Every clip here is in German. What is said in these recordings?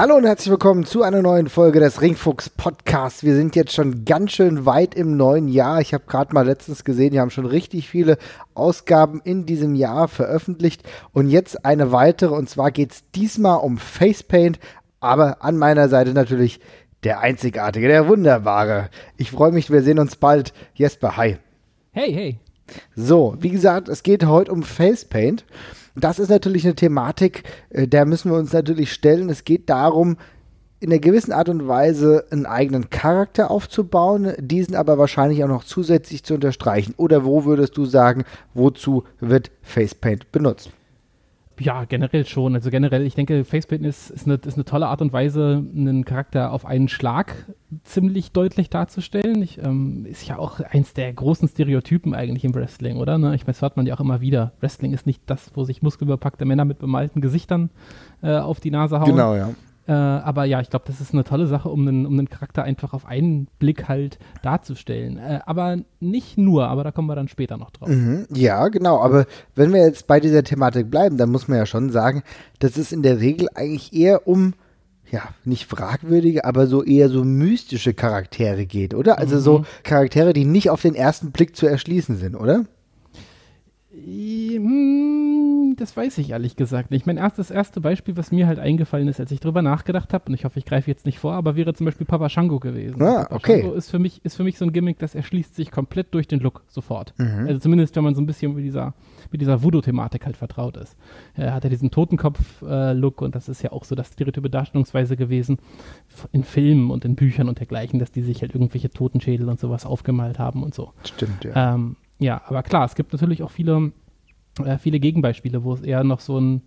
Hallo und herzlich willkommen zu einer neuen Folge des Ringfuchs Podcasts. Wir sind jetzt schon ganz schön weit im neuen Jahr. Ich habe gerade mal letztens gesehen, wir haben schon richtig viele Ausgaben in diesem Jahr veröffentlicht und jetzt eine weitere und zwar geht es diesmal um Facepaint, aber an meiner Seite natürlich der einzigartige, der wunderbare. Ich freue mich, wir sehen uns bald. Jesper, hi. Hey, hey. So, wie gesagt, es geht heute um Facepaint das ist natürlich eine Thematik, äh, der müssen wir uns natürlich stellen. Es geht darum, in einer gewissen Art und Weise einen eigenen Charakter aufzubauen, diesen aber wahrscheinlich auch noch zusätzlich zu unterstreichen. Oder wo würdest du sagen, wozu wird Facepaint benutzt? Ja, generell schon. Also generell, ich denke, Facepaint ist, ist, eine, ist eine tolle Art und Weise, einen Charakter auf einen Schlag ziemlich deutlich darzustellen. Ich, ähm, ist ja auch eins der großen Stereotypen eigentlich im Wrestling, oder? Ne? Ich meine, das hört man ja auch immer wieder. Wrestling ist nicht das, wo sich muskelbepackte Männer mit bemalten Gesichtern äh, auf die Nase hauen. Genau, ja. Äh, aber ja, ich glaube, das ist eine tolle Sache, um einen, um einen Charakter einfach auf einen Blick halt darzustellen. Äh, aber nicht nur, aber da kommen wir dann später noch drauf. Mhm, ja, genau. Aber wenn wir jetzt bei dieser Thematik bleiben, dann muss man ja schon sagen, dass es in der Regel eigentlich eher um ja, nicht fragwürdige, aber so eher so mystische Charaktere geht, oder? Also mhm. so Charaktere, die nicht auf den ersten Blick zu erschließen sind, oder? Hm, das weiß ich ehrlich gesagt nicht. Mein erstes erste Beispiel, was mir halt eingefallen ist, als ich drüber nachgedacht habe, und ich hoffe, ich greife jetzt nicht vor, aber wäre zum Beispiel Papa Shango gewesen. Ah, Papa okay. Shango ist für mich ist für mich so ein Gimmick, das erschließt sich komplett durch den Look sofort. Mhm. Also zumindest, wenn man so ein bisschen mit dieser mit dieser Voodoo-Thematik halt vertraut ist. Er hat ja diesen Totenkopf-Look und das ist ja auch so das stereotype Darstellungsweise gewesen in Filmen und in Büchern und dergleichen, dass die sich halt irgendwelche Totenschädel und sowas aufgemalt haben und so. Stimmt, ja. Ähm, ja, aber klar, es gibt natürlich auch viele, äh, viele Gegenbeispiele, wo es eher noch so ein,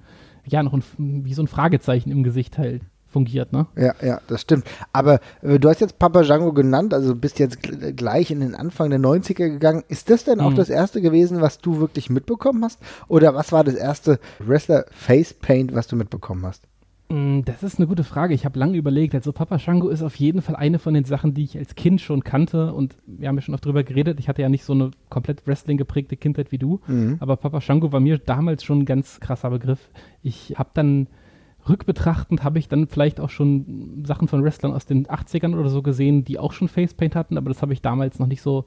ja, noch ein, wie so ein Fragezeichen im Gesicht halt fungiert, ne? Ja, ja, das stimmt. Aber äh, du hast jetzt Papa Django genannt, also bist jetzt gleich in den Anfang der 90er gegangen. Ist das denn auch mhm. das erste gewesen, was du wirklich mitbekommen hast? Oder was war das erste Wrestler Face Paint, was du mitbekommen hast? Mm, das ist eine gute Frage. Ich habe lange überlegt. Also Papa Shango ist auf jeden Fall eine von den Sachen, die ich als Kind schon kannte und wir haben ja schon oft drüber geredet. Ich hatte ja nicht so eine komplett Wrestling geprägte Kindheit wie du, mhm. aber Papa Shango war mir damals schon ein ganz krasser Begriff. Ich habe dann rückbetrachtend habe ich dann vielleicht auch schon Sachen von Wrestlern aus den 80ern oder so gesehen, die auch schon Facepaint hatten, aber das habe ich damals noch nicht so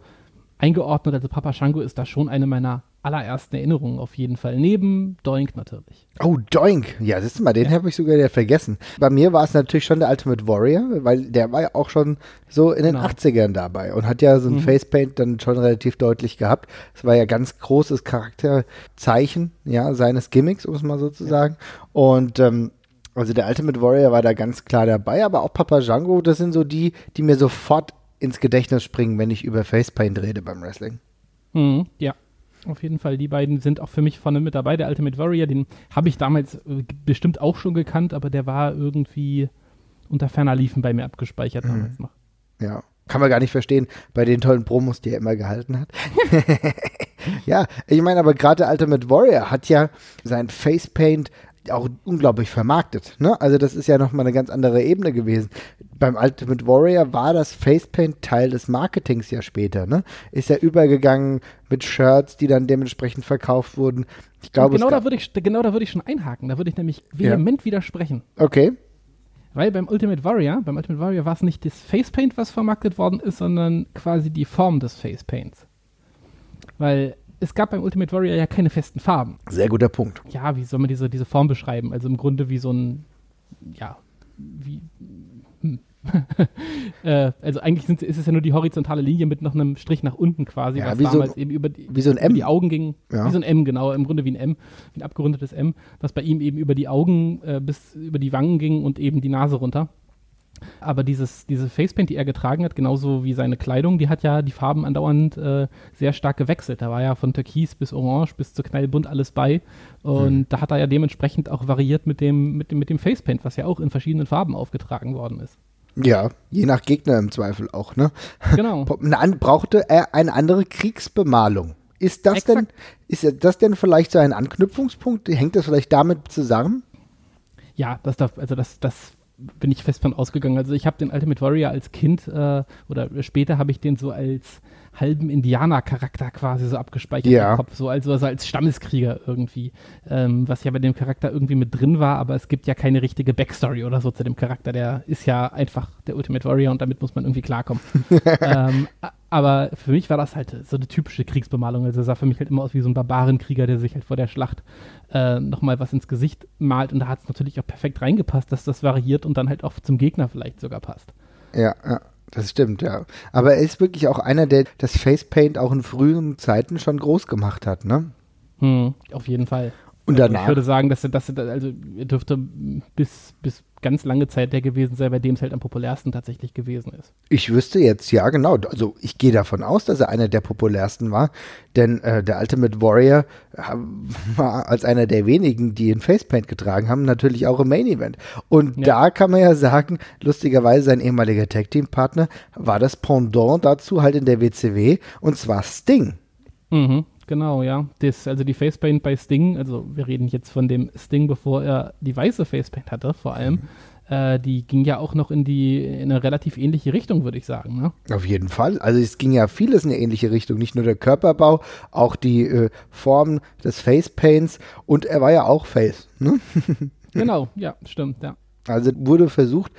eingeordnet. Also Papa Shango ist da schon eine meiner allerersten Erinnerungen auf jeden Fall. Neben Doink natürlich. Oh, Doink. Ja, siehst du mal, den ja. habe ich sogar ja vergessen. Bei mir war es natürlich schon der Ultimate Warrior, weil der war ja auch schon so in den genau. 80ern dabei und hat ja so ein mhm. Facepaint dann schon relativ deutlich gehabt. Es war ja ganz großes Charakterzeichen, ja, seines Gimmicks, um es mal so zu sagen. Und ähm, also der Ultimate Warrior war da ganz klar dabei, aber auch Papa Django, das sind so die, die mir sofort ins Gedächtnis springen, wenn ich über Facepaint rede beim Wrestling. Mhm, ja, auf jeden Fall. Die beiden sind auch für mich vorne mit dabei. Der Ultimate Warrior, den habe ich damals äh, bestimmt auch schon gekannt, aber der war irgendwie unter ferner Liefen bei mir abgespeichert mhm. damals noch. Ja, kann man gar nicht verstehen bei den tollen Promos, die er immer gehalten hat. ja, ich meine, aber gerade der Ultimate Warrior hat ja sein Facepaint auch unglaublich vermarktet. Ne? Also das ist ja nochmal eine ganz andere Ebene gewesen. Beim Ultimate Warrior war das Facepaint Teil des Marketings ja später. Ne? Ist ja übergegangen mit Shirts, die dann dementsprechend verkauft wurden. Ich glaube, genau, da würde ich, genau da würde ich schon einhaken. Da würde ich nämlich vehement ja. widersprechen. Okay. Weil beim Ultimate Warrior, beim Ultimate Warrior war es nicht das Facepaint, was vermarktet worden ist, sondern quasi die Form des Facepaints. Weil es gab beim Ultimate Warrior ja keine festen Farben. Sehr guter Punkt. Ja, wie soll man diese, diese Form beschreiben? Also im Grunde wie so ein, ja, wie, hm. äh, also eigentlich sind, ist es ja nur die horizontale Linie mit noch einem Strich nach unten quasi, ja, was damals so, eben über die, wie so ein M. die Augen ging. Ja. Wie so ein M, genau, im Grunde wie ein M, wie ein abgerundetes M, was bei ihm eben über die Augen äh, bis über die Wangen ging und eben die Nase runter. Aber dieses, diese Facepaint, die er getragen hat, genauso wie seine Kleidung, die hat ja die Farben andauernd äh, sehr stark gewechselt. Da war ja von Türkis bis Orange bis zu Knallbunt alles bei. Und mhm. da hat er ja dementsprechend auch variiert mit dem, mit, dem, mit dem Facepaint, was ja auch in verschiedenen Farben aufgetragen worden ist. Ja, je nach Gegner im Zweifel auch, ne? Genau. Brauchte er eine andere Kriegsbemalung? Ist das Exakt. denn, ist das denn vielleicht so ein Anknüpfungspunkt? Hängt das vielleicht damit zusammen? Ja, das darf, also das, das bin ich fest von ausgegangen. Also ich habe den Ultimate Warrior als Kind äh, oder später habe ich den so als halben Indianer-Charakter quasi so abgespeichert ja. im Kopf, so also, also als Stammeskrieger irgendwie, ähm, was ja bei dem Charakter irgendwie mit drin war, aber es gibt ja keine richtige Backstory oder so zu dem Charakter, der ist ja einfach der Ultimate Warrior und damit muss man irgendwie klarkommen. ähm, aber für mich war das halt so eine typische Kriegsbemalung, also sah für mich halt immer aus wie so ein Barbarenkrieger, der sich halt vor der Schlacht äh, nochmal was ins Gesicht malt und da hat es natürlich auch perfekt reingepasst, dass das variiert und dann halt auch zum Gegner vielleicht sogar passt. Ja, ja. Das stimmt, ja. Aber er ist wirklich auch einer, der das Facepaint auch in frühen Zeiten schon groß gemacht hat, ne? Hm, auf jeden Fall. Und danach? Ich würde sagen, dass er, dass er, also er dürfte bis, bis ganz lange Zeit der gewesen sein, bei dem es halt am populärsten tatsächlich gewesen ist. Ich wüsste jetzt, ja, genau. Also ich gehe davon aus, dass er einer der populärsten war, denn äh, der Ultimate Warrior äh, war als einer der wenigen, die in Facepaint getragen haben, natürlich auch im Main Event. Und ja. da kann man ja sagen, lustigerweise sein ehemaliger Tag Team Partner war das Pendant dazu halt in der WCW und zwar Sting. Mhm. Genau, ja. Das, also die Facepaint bei Sting, also wir reden jetzt von dem Sting, bevor er die weiße Facepaint hatte, vor allem. Mhm. Äh, die ging ja auch noch in die in eine relativ ähnliche Richtung, würde ich sagen. Ne? Auf jeden Fall. Also es ging ja vieles in eine ähnliche Richtung. Nicht nur der Körperbau, auch die äh, Form des Facepaints und er war ja auch Face. Ne? genau, ja, stimmt, ja. Also wurde versucht,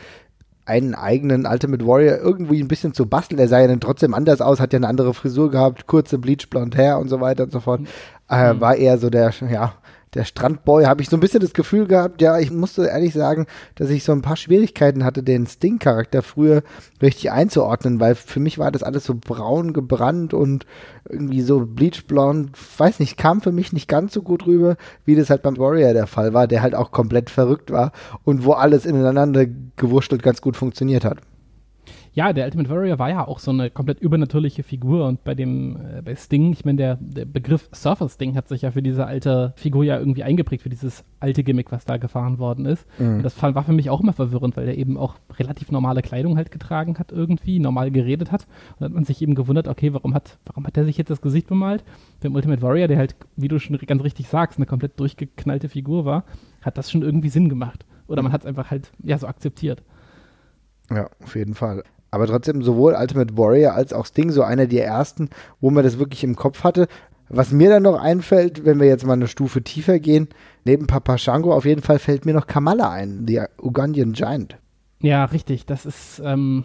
einen eigenen Ultimate Warrior irgendwie ein bisschen zu basteln. Er sah ja dann trotzdem anders aus, hat ja eine andere Frisur gehabt, kurze Bleachblond Hair und so weiter und so fort. Mhm. Äh, war eher so der, ja, der Strandboy, habe ich so ein bisschen das Gefühl gehabt, ja, ich musste ehrlich sagen, dass ich so ein paar Schwierigkeiten hatte, den Sting-Charakter früher richtig einzuordnen, weil für mich war das alles so braun gebrannt und irgendwie so bleachblond, weiß nicht, kam für mich nicht ganz so gut rüber, wie das halt beim Warrior der Fall war, der halt auch komplett verrückt war und wo alles ineinander gewurschtelt ganz gut funktioniert hat. Ja, der Ultimate Warrior war ja auch so eine komplett übernatürliche Figur und bei dem, äh, bei Sting, ich meine, der, der Begriff Surfer Sting hat sich ja für diese alte Figur ja irgendwie eingeprägt, für dieses alte Gimmick, was da gefahren worden ist. Mhm. Und das war für mich auch immer verwirrend, weil der eben auch relativ normale Kleidung halt getragen hat irgendwie, normal geredet hat. Und dann hat man sich eben gewundert, okay, warum hat, warum hat der sich jetzt das Gesicht bemalt? Beim Ultimate Warrior, der halt, wie du schon ganz richtig sagst, eine komplett durchgeknallte Figur war, hat das schon irgendwie Sinn gemacht. Oder man hat es einfach halt, ja, so akzeptiert. Ja, auf jeden Fall. Aber trotzdem sowohl Ultimate Warrior als auch Sting so einer der ersten, wo man das wirklich im Kopf hatte. Was mir dann noch einfällt, wenn wir jetzt mal eine Stufe tiefer gehen, neben Papa Shango auf jeden Fall fällt mir noch Kamala ein, der Ugandan Giant. Ja, richtig. Das ist, ähm,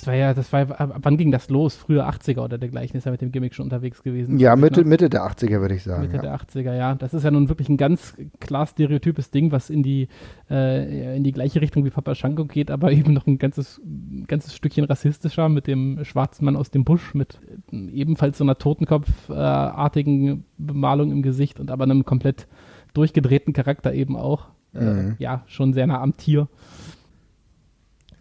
das war ja, das war, wann ging das los? Früher 80er oder dergleichen ist er mit dem Gimmick schon unterwegs gewesen. Ja, Mitte, ne? Mitte der 80er würde ich sagen. Mitte ja. der 80er, ja. Das ist ja nun wirklich ein ganz klar stereotypes Ding, was in die, äh, in die gleiche Richtung wie Papa Shango geht, aber eben noch ein ganzes, ganzes Stückchen rassistischer mit dem schwarzen Mann aus dem Busch, mit ebenfalls so einer Totenkopfartigen Bemalung im Gesicht und aber einem komplett durchgedrehten Charakter eben auch. Äh, mhm. Äh, ja, schon sehr nah am Tier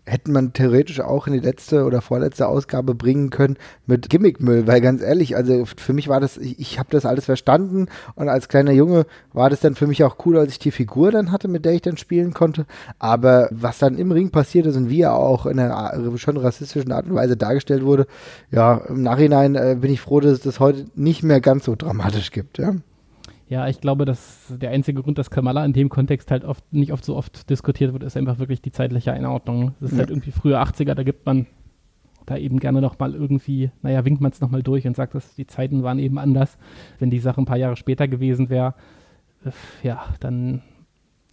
hätte man theoretisch auch in die letzte oder vorletzte Ausgabe bringen können mit Gimmickmüll, weil ganz ehrlich, also für mich war das, ich, ich habe das alles verstanden und als kleiner Junge war das dann für mich auch cool, als ich die Figur dann hatte, mit der ich dann spielen konnte. Aber was dann im Ring passiert ist und wie er auch in einer schon rassistischen Art und Weise dargestellt wurde, ja, im Nachhinein äh, bin ich froh, dass es das heute nicht mehr ganz so dramatisch gibt, ja. Ja, ich glaube, dass der einzige Grund, dass Kamala in dem Kontext halt oft nicht oft so oft diskutiert wird, ist einfach wirklich die zeitliche Einordnung. Das ist ja. halt irgendwie früher 80er, da gibt man da eben gerne nochmal irgendwie, naja, winkt man es nochmal durch und sagt, dass die Zeiten waren eben anders. Wenn die Sache ein paar Jahre später gewesen wäre, äh, ja, dann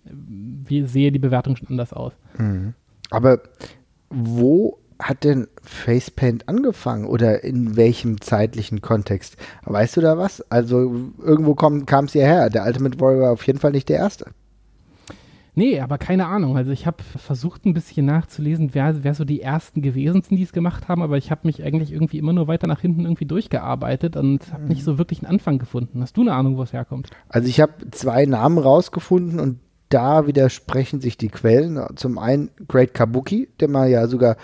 äh, wie sehe die Bewertung schon anders aus. Mhm. Aber wo hat denn Facepaint angefangen oder in welchem zeitlichen Kontext? Weißt du da was? Also irgendwo kam es hierher. Der Ultimate Warrior war auf jeden Fall nicht der erste. Nee, aber keine Ahnung. Also ich habe versucht ein bisschen nachzulesen, wer, wer so die ersten gewesen sind, die es gemacht haben, aber ich habe mich eigentlich irgendwie immer nur weiter nach hinten irgendwie durchgearbeitet und habe nicht so wirklich einen Anfang gefunden. Hast du eine Ahnung, wo es herkommt? Also ich habe zwei Namen rausgefunden und da widersprechen sich die Quellen. Zum einen Great Kabuki, der mal ja sogar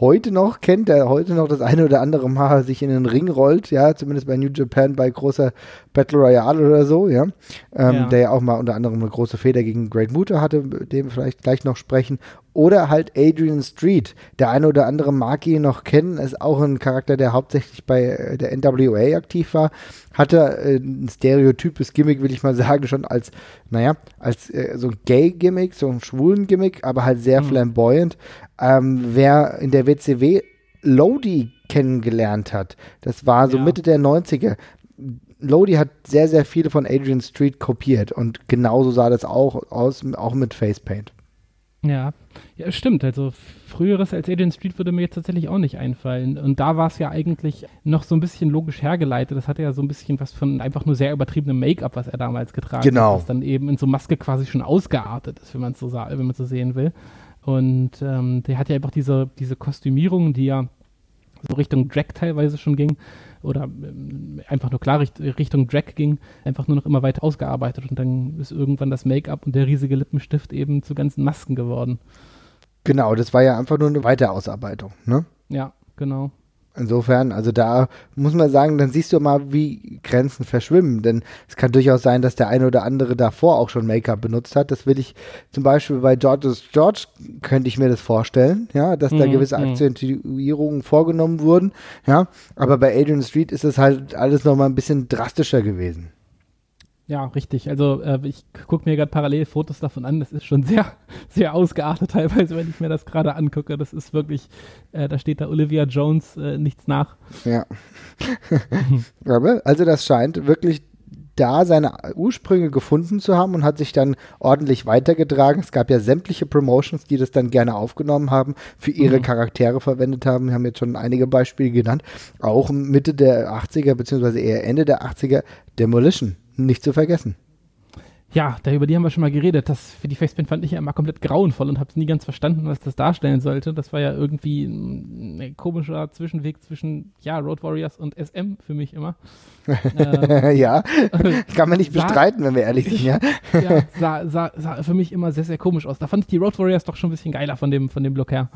heute noch kennt, der heute noch das eine oder andere Mal sich in den Ring rollt, ja, zumindest bei New Japan bei großer Battle Royale oder so, ja, ähm, ja. der ja auch mal unter anderem eine große Feder gegen Great Muta hatte, mit dem wir vielleicht gleich noch sprechen. Oder halt Adrian Street. Der eine oder andere mag ihn noch kennen, ist auch ein Charakter, der hauptsächlich bei äh, der NWA aktiv war. Hatte äh, ein stereotypes Gimmick, will ich mal sagen, schon als, naja, als äh, so ein Gay-Gimmick, so ein schwulen Gimmick, aber halt sehr mhm. flamboyant. Ähm, wer in der WCW Lodi kennengelernt hat, das war so ja. Mitte der 90er. Lodi hat sehr, sehr viele von Adrian Street kopiert und genauso sah das auch aus, auch mit Facepaint. Ja, ja, stimmt. Also früheres als Agent Street würde mir jetzt tatsächlich auch nicht einfallen. Und da war es ja eigentlich noch so ein bisschen logisch hergeleitet. Das hatte ja so ein bisschen was von einfach nur sehr übertriebenem Make-up, was er damals getragen genau. hat. Das dann eben in so Maske quasi schon ausgeartet ist, wenn man es so, wenn man so sehen will. Und ähm, der hat ja einfach diese, diese Kostümierung, die ja so Richtung Drag teilweise schon ging oder ähm, einfach nur klar Richtung Drag ging, einfach nur noch immer weiter ausgearbeitet und dann ist irgendwann das Make-up und der riesige Lippenstift eben zu ganzen Masken geworden. Genau, das war ja einfach nur eine Weiterausarbeitung, ne? Ja, genau. Insofern, also da muss man sagen, dann siehst du mal, wie Grenzen verschwimmen. Denn es kann durchaus sein, dass der eine oder andere davor auch schon Make-up benutzt hat. Das will ich zum Beispiel bei George's George, könnte ich mir das vorstellen, ja, dass da mhm, gewisse mhm. Akzentuierungen vorgenommen wurden, ja. Aber bei Adrian Street ist es halt alles nochmal ein bisschen drastischer gewesen. Ja, richtig. Also äh, ich gucke mir gerade parallel Fotos davon an. Das ist schon sehr, sehr ausgeartet teilweise, wenn ich mir das gerade angucke. Das ist wirklich, äh, da steht da Olivia Jones äh, nichts nach. Ja. also das scheint wirklich da seine Ursprünge gefunden zu haben und hat sich dann ordentlich weitergetragen. Es gab ja sämtliche Promotions, die das dann gerne aufgenommen haben, für ihre mhm. Charaktere verwendet haben. Wir haben jetzt schon einige Beispiele genannt. Auch Mitte der 80er, beziehungsweise eher Ende der 80er, Demolition nicht zu vergessen. Ja, da über die haben wir schon mal geredet. Das für die Facepaint fand ich ja immer komplett grauenvoll und habe es nie ganz verstanden, was das darstellen sollte. Das war ja irgendwie ein, komischer Zwischenweg zwischen ja Road Warriors und SM für mich immer. ähm, ja, kann man nicht bestreiten, wenn wir ehrlich sind, ja. ja, sah, sah, sah für mich immer sehr, sehr komisch aus. Da fand ich die Road Warriors doch schon ein bisschen geiler von dem, von dem Look her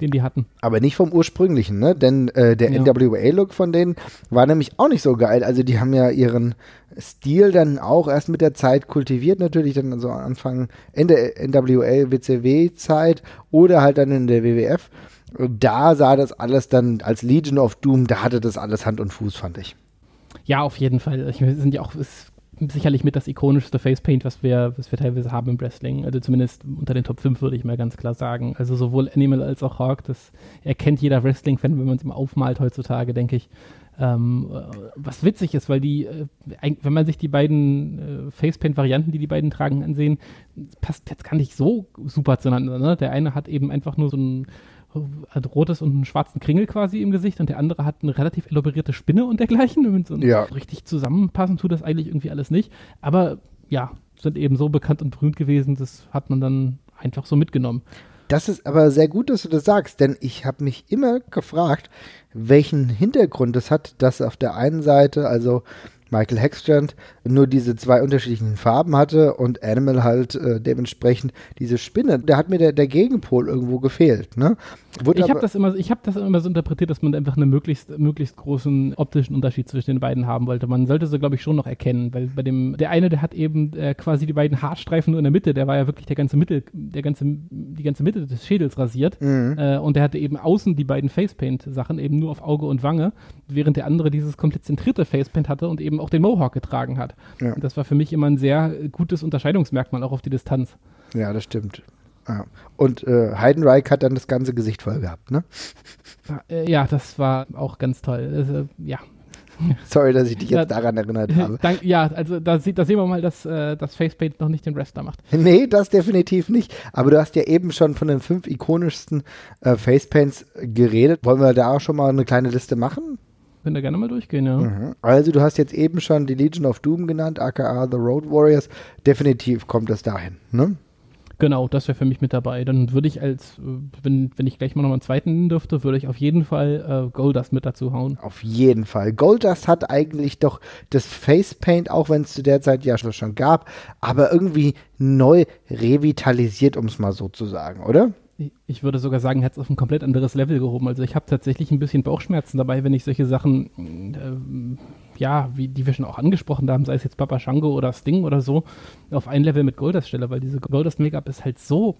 den die hatten. Aber nicht vom ursprünglichen, ne? Denn äh, der ja. NWA-Look von denen war nämlich auch nicht so geil. Also die haben ja ihren Stil dann auch erst mit der Zeit kultiviert, natürlich dann so Anfang, Ende NWA, WCW-Zeit oder halt dann in der WWF. Und da sah das alles dann als Legion of Doom, da hatte das alles Hand und Fuß, fand ich. Ja, auf jeden Fall. Ich, sind ja auch, es sicherlich mit das ikonischste Facepaint, was wir, was wir teilweise haben im Wrestling. Also zumindest unter den Top 5 würde ich mal ganz klar sagen. Also sowohl Animal als auch Hawk, das erkennt jeder Wrestling-Fan, wenn man es ihm aufmalt heutzutage, denke ich. Ähm, was witzig ist, weil die, äh, wenn man sich die beiden äh, Facepaint-Varianten, die die beiden tragen, ansehen, passt jetzt gar nicht so super zueinander. Ne? Der eine hat eben einfach nur so ein rotes und einen schwarzen Kringel quasi im Gesicht und der andere hat eine relativ elaborierte Spinne und dergleichen. Und so ja. richtig zusammenpassen tut das eigentlich irgendwie alles nicht. Aber ja, sind eben so bekannt und berühmt gewesen, das hat man dann einfach so mitgenommen. Das ist aber sehr gut, dass du das sagst, denn ich habe mich immer gefragt, welchen Hintergrund das hat, dass auf der einen Seite, also Michael Hexstrand nur diese zwei unterschiedlichen Farben hatte und Animal halt äh, dementsprechend diese Spinne. Da hat mir der, der Gegenpol irgendwo gefehlt. Ne? Wurde ich habe das, immer, hab das immer so interpretiert, dass man einfach einen möglichst, möglichst großen optischen Unterschied zwischen den beiden haben wollte. Man sollte sie, glaube ich, schon noch erkennen, weil bei dem, der eine, der hat eben äh, quasi die beiden Haarstreifen nur in der Mitte, der war ja wirklich der ganze Mittel, der ganze, die ganze Mitte des Schädels rasiert. Mhm. Äh, und der hatte eben außen die beiden Facepaint-Sachen eben nur auf Auge und Wange, während der andere dieses komplett zentrierte Facepaint hatte und eben auch den Mohawk getragen hat. Ja. Und das war für mich immer ein sehr gutes Unterscheidungsmerkmal, auch auf die Distanz. Ja, das stimmt. Ja. Und äh, Heidenreich hat dann das ganze Gesicht voll gehabt, ne? Äh, ja, das war auch ganz toll. Also, ja. Sorry, dass ich dich jetzt daran erinnert habe. Dank, ja, also da, da, sehen wir mal, dass äh, das Facepaint noch nicht den Wrestler macht. Nee, das definitiv nicht. Aber du hast ja eben schon von den fünf ikonischsten äh, Facepaints geredet. Wollen wir da auch schon mal eine kleine Liste machen? Können da gerne mal durchgehen, ja. Mhm. Also du hast jetzt eben schon die Legion of Doom genannt, aka The Road Warriors. Definitiv kommt das dahin, ne? Genau, das wäre für mich mit dabei. Dann würde ich als, äh, wenn, wenn ich gleich mal noch einen zweiten nennen dürfte, würde ich auf jeden Fall äh, Goldust mit dazu hauen. Auf jeden Fall. Goldust hat eigentlich doch das Facepaint, auch wenn es zu der Zeit ja schon gab, aber irgendwie neu revitalisiert, um es mal so zu sagen, oder? Ich würde sogar sagen, hat es auf ein komplett anderes Level gehoben. Also ich habe tatsächlich ein bisschen Bauchschmerzen dabei, wenn ich solche Sachen, äh, ja, wie die wir schon auch angesprochen haben, sei es jetzt Papa Shango oder Sting oder so, auf ein Level mit Goldust stelle, weil diese Goldust Make-up ist halt so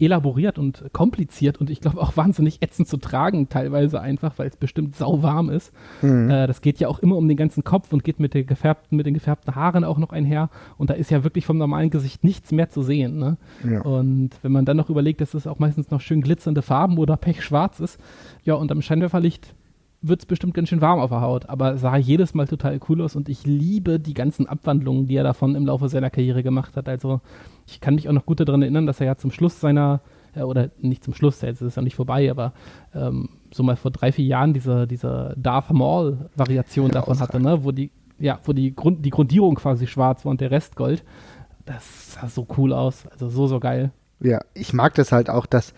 elaboriert und kompliziert und ich glaube auch wahnsinnig ätzend zu tragen, teilweise einfach, weil es bestimmt sauwarm ist. Mhm. Äh, das geht ja auch immer um den ganzen Kopf und geht mit, der gefärbten, mit den gefärbten Haaren auch noch einher. Und da ist ja wirklich vom normalen Gesicht nichts mehr zu sehen. Ne? Ja. Und wenn man dann noch überlegt, dass es auch meistens noch schön glitzernde Farben oder pechschwarz ist, ja, und am Scheinwerferlicht wird es bestimmt ganz schön warm auf der Haut, aber sah jedes Mal total cool aus und ich liebe die ganzen Abwandlungen, die er davon im Laufe seiner Karriere gemacht hat. Also ich kann mich auch noch gut daran erinnern, dass er ja zum Schluss seiner, äh, oder nicht zum Schluss, jetzt ist es ja nicht vorbei, aber ähm, so mal vor drei, vier Jahren diese, diese Darth Maul-Variation ja, davon hatte, ne? wo die, ja, wo die, Grund, die Grundierung quasi schwarz war und der Rest Gold. Das sah so cool aus, also so, so geil. Ja, ich mag das halt auch, dass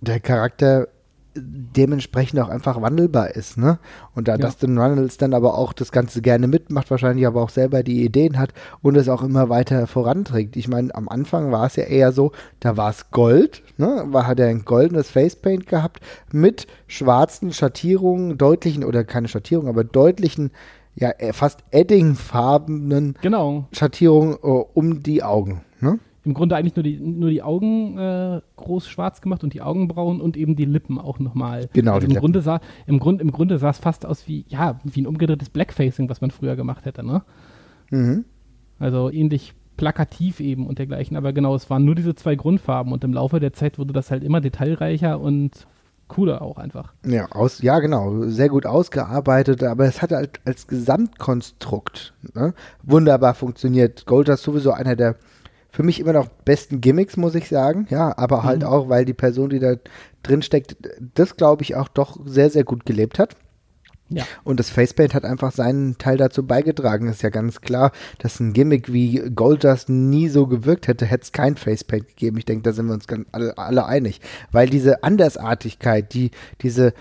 der Charakter dementsprechend auch einfach wandelbar ist, ne? Und da ja. Dustin Runnels dann aber auch das Ganze gerne mitmacht, wahrscheinlich aber auch selber die Ideen hat und es auch immer weiter voranträgt. Ich meine, am Anfang war es ja eher so, da war es Gold, ne? War, hat er ein goldenes Facepaint gehabt mit schwarzen Schattierungen, deutlichen, oder keine Schattierungen, aber deutlichen, ja, äh, fast Eddingfarbenen genau. Schattierungen uh, um die Augen, ne? Im Grunde eigentlich nur die, nur die Augen äh, groß schwarz gemacht und die Augenbrauen und eben die Lippen auch nochmal. Genau. Also im, Grunde sah, im, Grund, Im Grunde sah es fast aus wie, ja, wie ein umgedrehtes Blackfacing, was man früher gemacht hätte, ne? Mhm. Also ähnlich plakativ eben und dergleichen. Aber genau, es waren nur diese zwei Grundfarben und im Laufe der Zeit wurde das halt immer detailreicher und cooler auch einfach. Ja, aus, ja, genau. Sehr gut ausgearbeitet, aber es hat halt als Gesamtkonstrukt ne, wunderbar funktioniert. Gold ist sowieso einer der für mich immer noch besten Gimmicks, muss ich sagen. Ja, aber halt mhm. auch, weil die Person, die da drin steckt, das glaube ich auch doch sehr, sehr gut gelebt hat. Ja. Und das Facepaint hat einfach seinen Teil dazu beigetragen. Ist ja ganz klar, dass ein Gimmick wie Goldust nie so gewirkt hätte, hätte es kein Facepaint gegeben. Ich denke, da sind wir uns alle, alle einig. Weil diese Andersartigkeit, die, diese,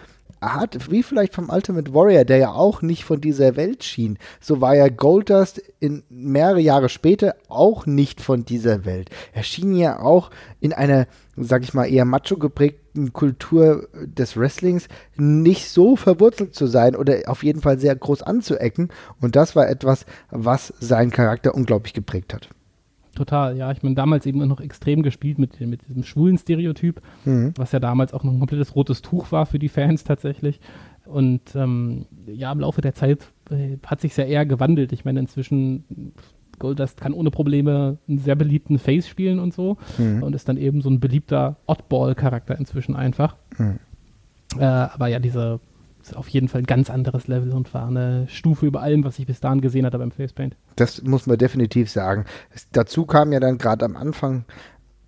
Art, wie vielleicht vom Ultimate Warrior, der ja auch nicht von dieser Welt schien. So war ja Goldust in mehrere Jahre später auch nicht von dieser Welt. Er schien ja auch in einer, sag ich mal, eher macho geprägten Kultur des Wrestlings nicht so verwurzelt zu sein oder auf jeden Fall sehr groß anzuecken. Und das war etwas, was seinen Charakter unglaublich geprägt hat. Total, ja. Ich meine, damals eben noch extrem gespielt mit, mit diesem schwulen Stereotyp, mhm. was ja damals auch noch ein komplettes rotes Tuch war für die Fans tatsächlich. Und ähm, ja, im Laufe der Zeit äh, hat sich ja eher gewandelt. Ich meine, inzwischen Goldust kann ohne Probleme einen sehr beliebten Face spielen und so mhm. und ist dann eben so ein beliebter Oddball-Charakter inzwischen einfach. Mhm. Äh, aber ja, diese ist auf jeden Fall ein ganz anderes Level und war eine Stufe über allem, was ich bis dahin gesehen hatte beim Facepaint. Das muss man definitiv sagen. Es, dazu kam ja dann gerade am Anfang,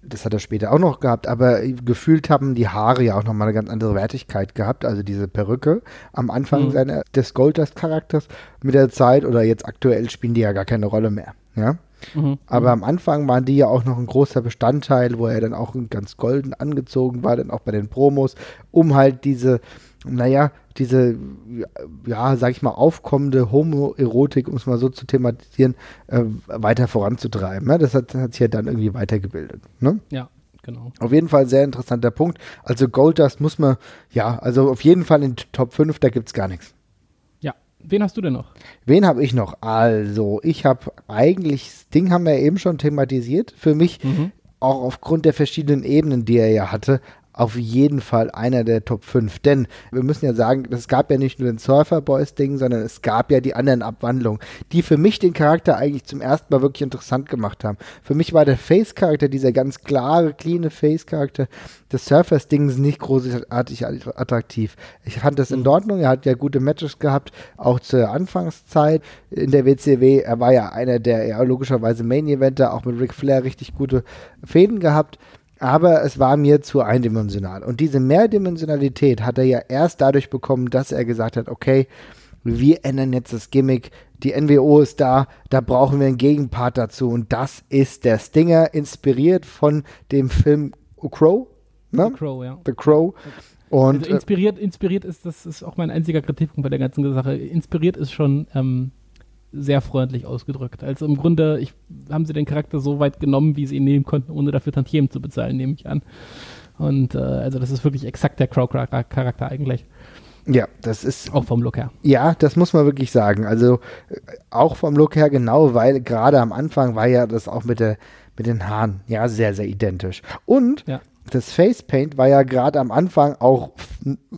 das hat er später auch noch gehabt, aber gefühlt haben die Haare ja auch nochmal eine ganz andere Wertigkeit gehabt. Also diese Perücke am Anfang mhm. seiner, des Goldust-Charakters mit der Zeit oder jetzt aktuell spielen die ja gar keine Rolle mehr. Ja. Mhm. Aber am Anfang waren die ja auch noch ein großer Bestandteil, wo er dann auch ganz golden angezogen war, dann auch bei den Promos, um halt diese naja, diese, ja, sag ich mal, aufkommende Homoerotik, um es mal so zu thematisieren, äh, weiter voranzutreiben. Ne? Das hat, hat sich ja dann irgendwie weitergebildet. Ne? Ja. Genau. Auf jeden Fall sehr interessanter Punkt. Also Goldust muss man, ja, also auf jeden Fall in Top 5, da gibt es gar nichts. Ja, wen hast du denn noch? Wen habe ich noch? Also, ich habe eigentlich, das Ding haben wir eben schon thematisiert. Für mich mhm auch aufgrund der verschiedenen Ebenen, die er ja hatte, auf jeden Fall einer der Top 5. Denn wir müssen ja sagen, es gab ja nicht nur den Surfer Boys Ding, sondern es gab ja die anderen Abwandlungen, die für mich den Charakter eigentlich zum ersten Mal wirklich interessant gemacht haben. Für mich war der Face-Charakter, dieser ganz klare, cleane Face-Charakter des Surfers Dings nicht großartig attraktiv. Ich fand das in mhm. Ordnung. Er hat ja gute Matches gehabt, auch zur Anfangszeit in der WCW. Er war ja einer der ja, logischerweise Main-Eventer, auch mit Ric Flair richtig gute Fäden gehabt aber es war mir zu eindimensional. Und diese Mehrdimensionalität hat er ja erst dadurch bekommen, dass er gesagt hat, okay, wir ändern jetzt das Gimmick, die NWO ist da, da brauchen wir einen Gegenpart dazu. Und das ist der Stinger, inspiriert von dem Film Crow. Ne? The Crow, ja. The Crow. Und, also inspiriert, inspiriert ist, das ist auch mein einziger Kritikpunkt bei der ganzen Sache. Inspiriert ist schon ähm, sehr freundlich ausgedrückt. Also im Grunde ich, haben sie den Charakter so weit genommen, wie sie ihn nehmen konnten, ohne dafür Tantiemen zu bezahlen, nehme ich an. Und äh, also das ist wirklich exakt der Crow-Charakter eigentlich. Ja, das ist. Auch vom Look her. Ja, das muss man wirklich sagen. Also äh, auch vom Look her genau, weil gerade am Anfang war ja das auch mit, der, mit den Haaren ja sehr, sehr identisch. Und ja. Das Facepaint war ja gerade am Anfang auch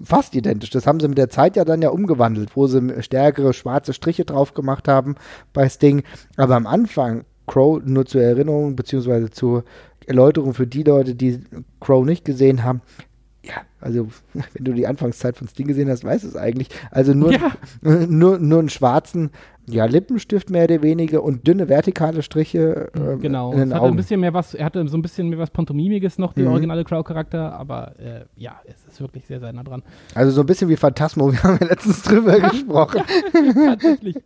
fast identisch. Das haben sie mit der Zeit ja dann ja umgewandelt, wo sie stärkere schwarze Striche drauf gemacht haben bei Sting. Aber am Anfang, Crow, nur zur Erinnerung, beziehungsweise zur Erläuterung für die Leute, die Crow nicht gesehen haben, ja, also wenn du die Anfangszeit von Sting gesehen hast, weißt du es eigentlich. Also nur, ja. nur, nur einen schwarzen ja, Lippenstift mehr oder weniger und dünne vertikale Striche. Äh, genau, in den es hatte ein bisschen mehr was, er hatte so ein bisschen mehr was Pantomimiges noch, der mhm. originale Crow-Charakter, aber äh, ja, es ist wirklich sehr, sehr nah dran. Also so ein bisschen wie Phantasmo, wir haben ja letztens drüber gesprochen. ja, tatsächlich.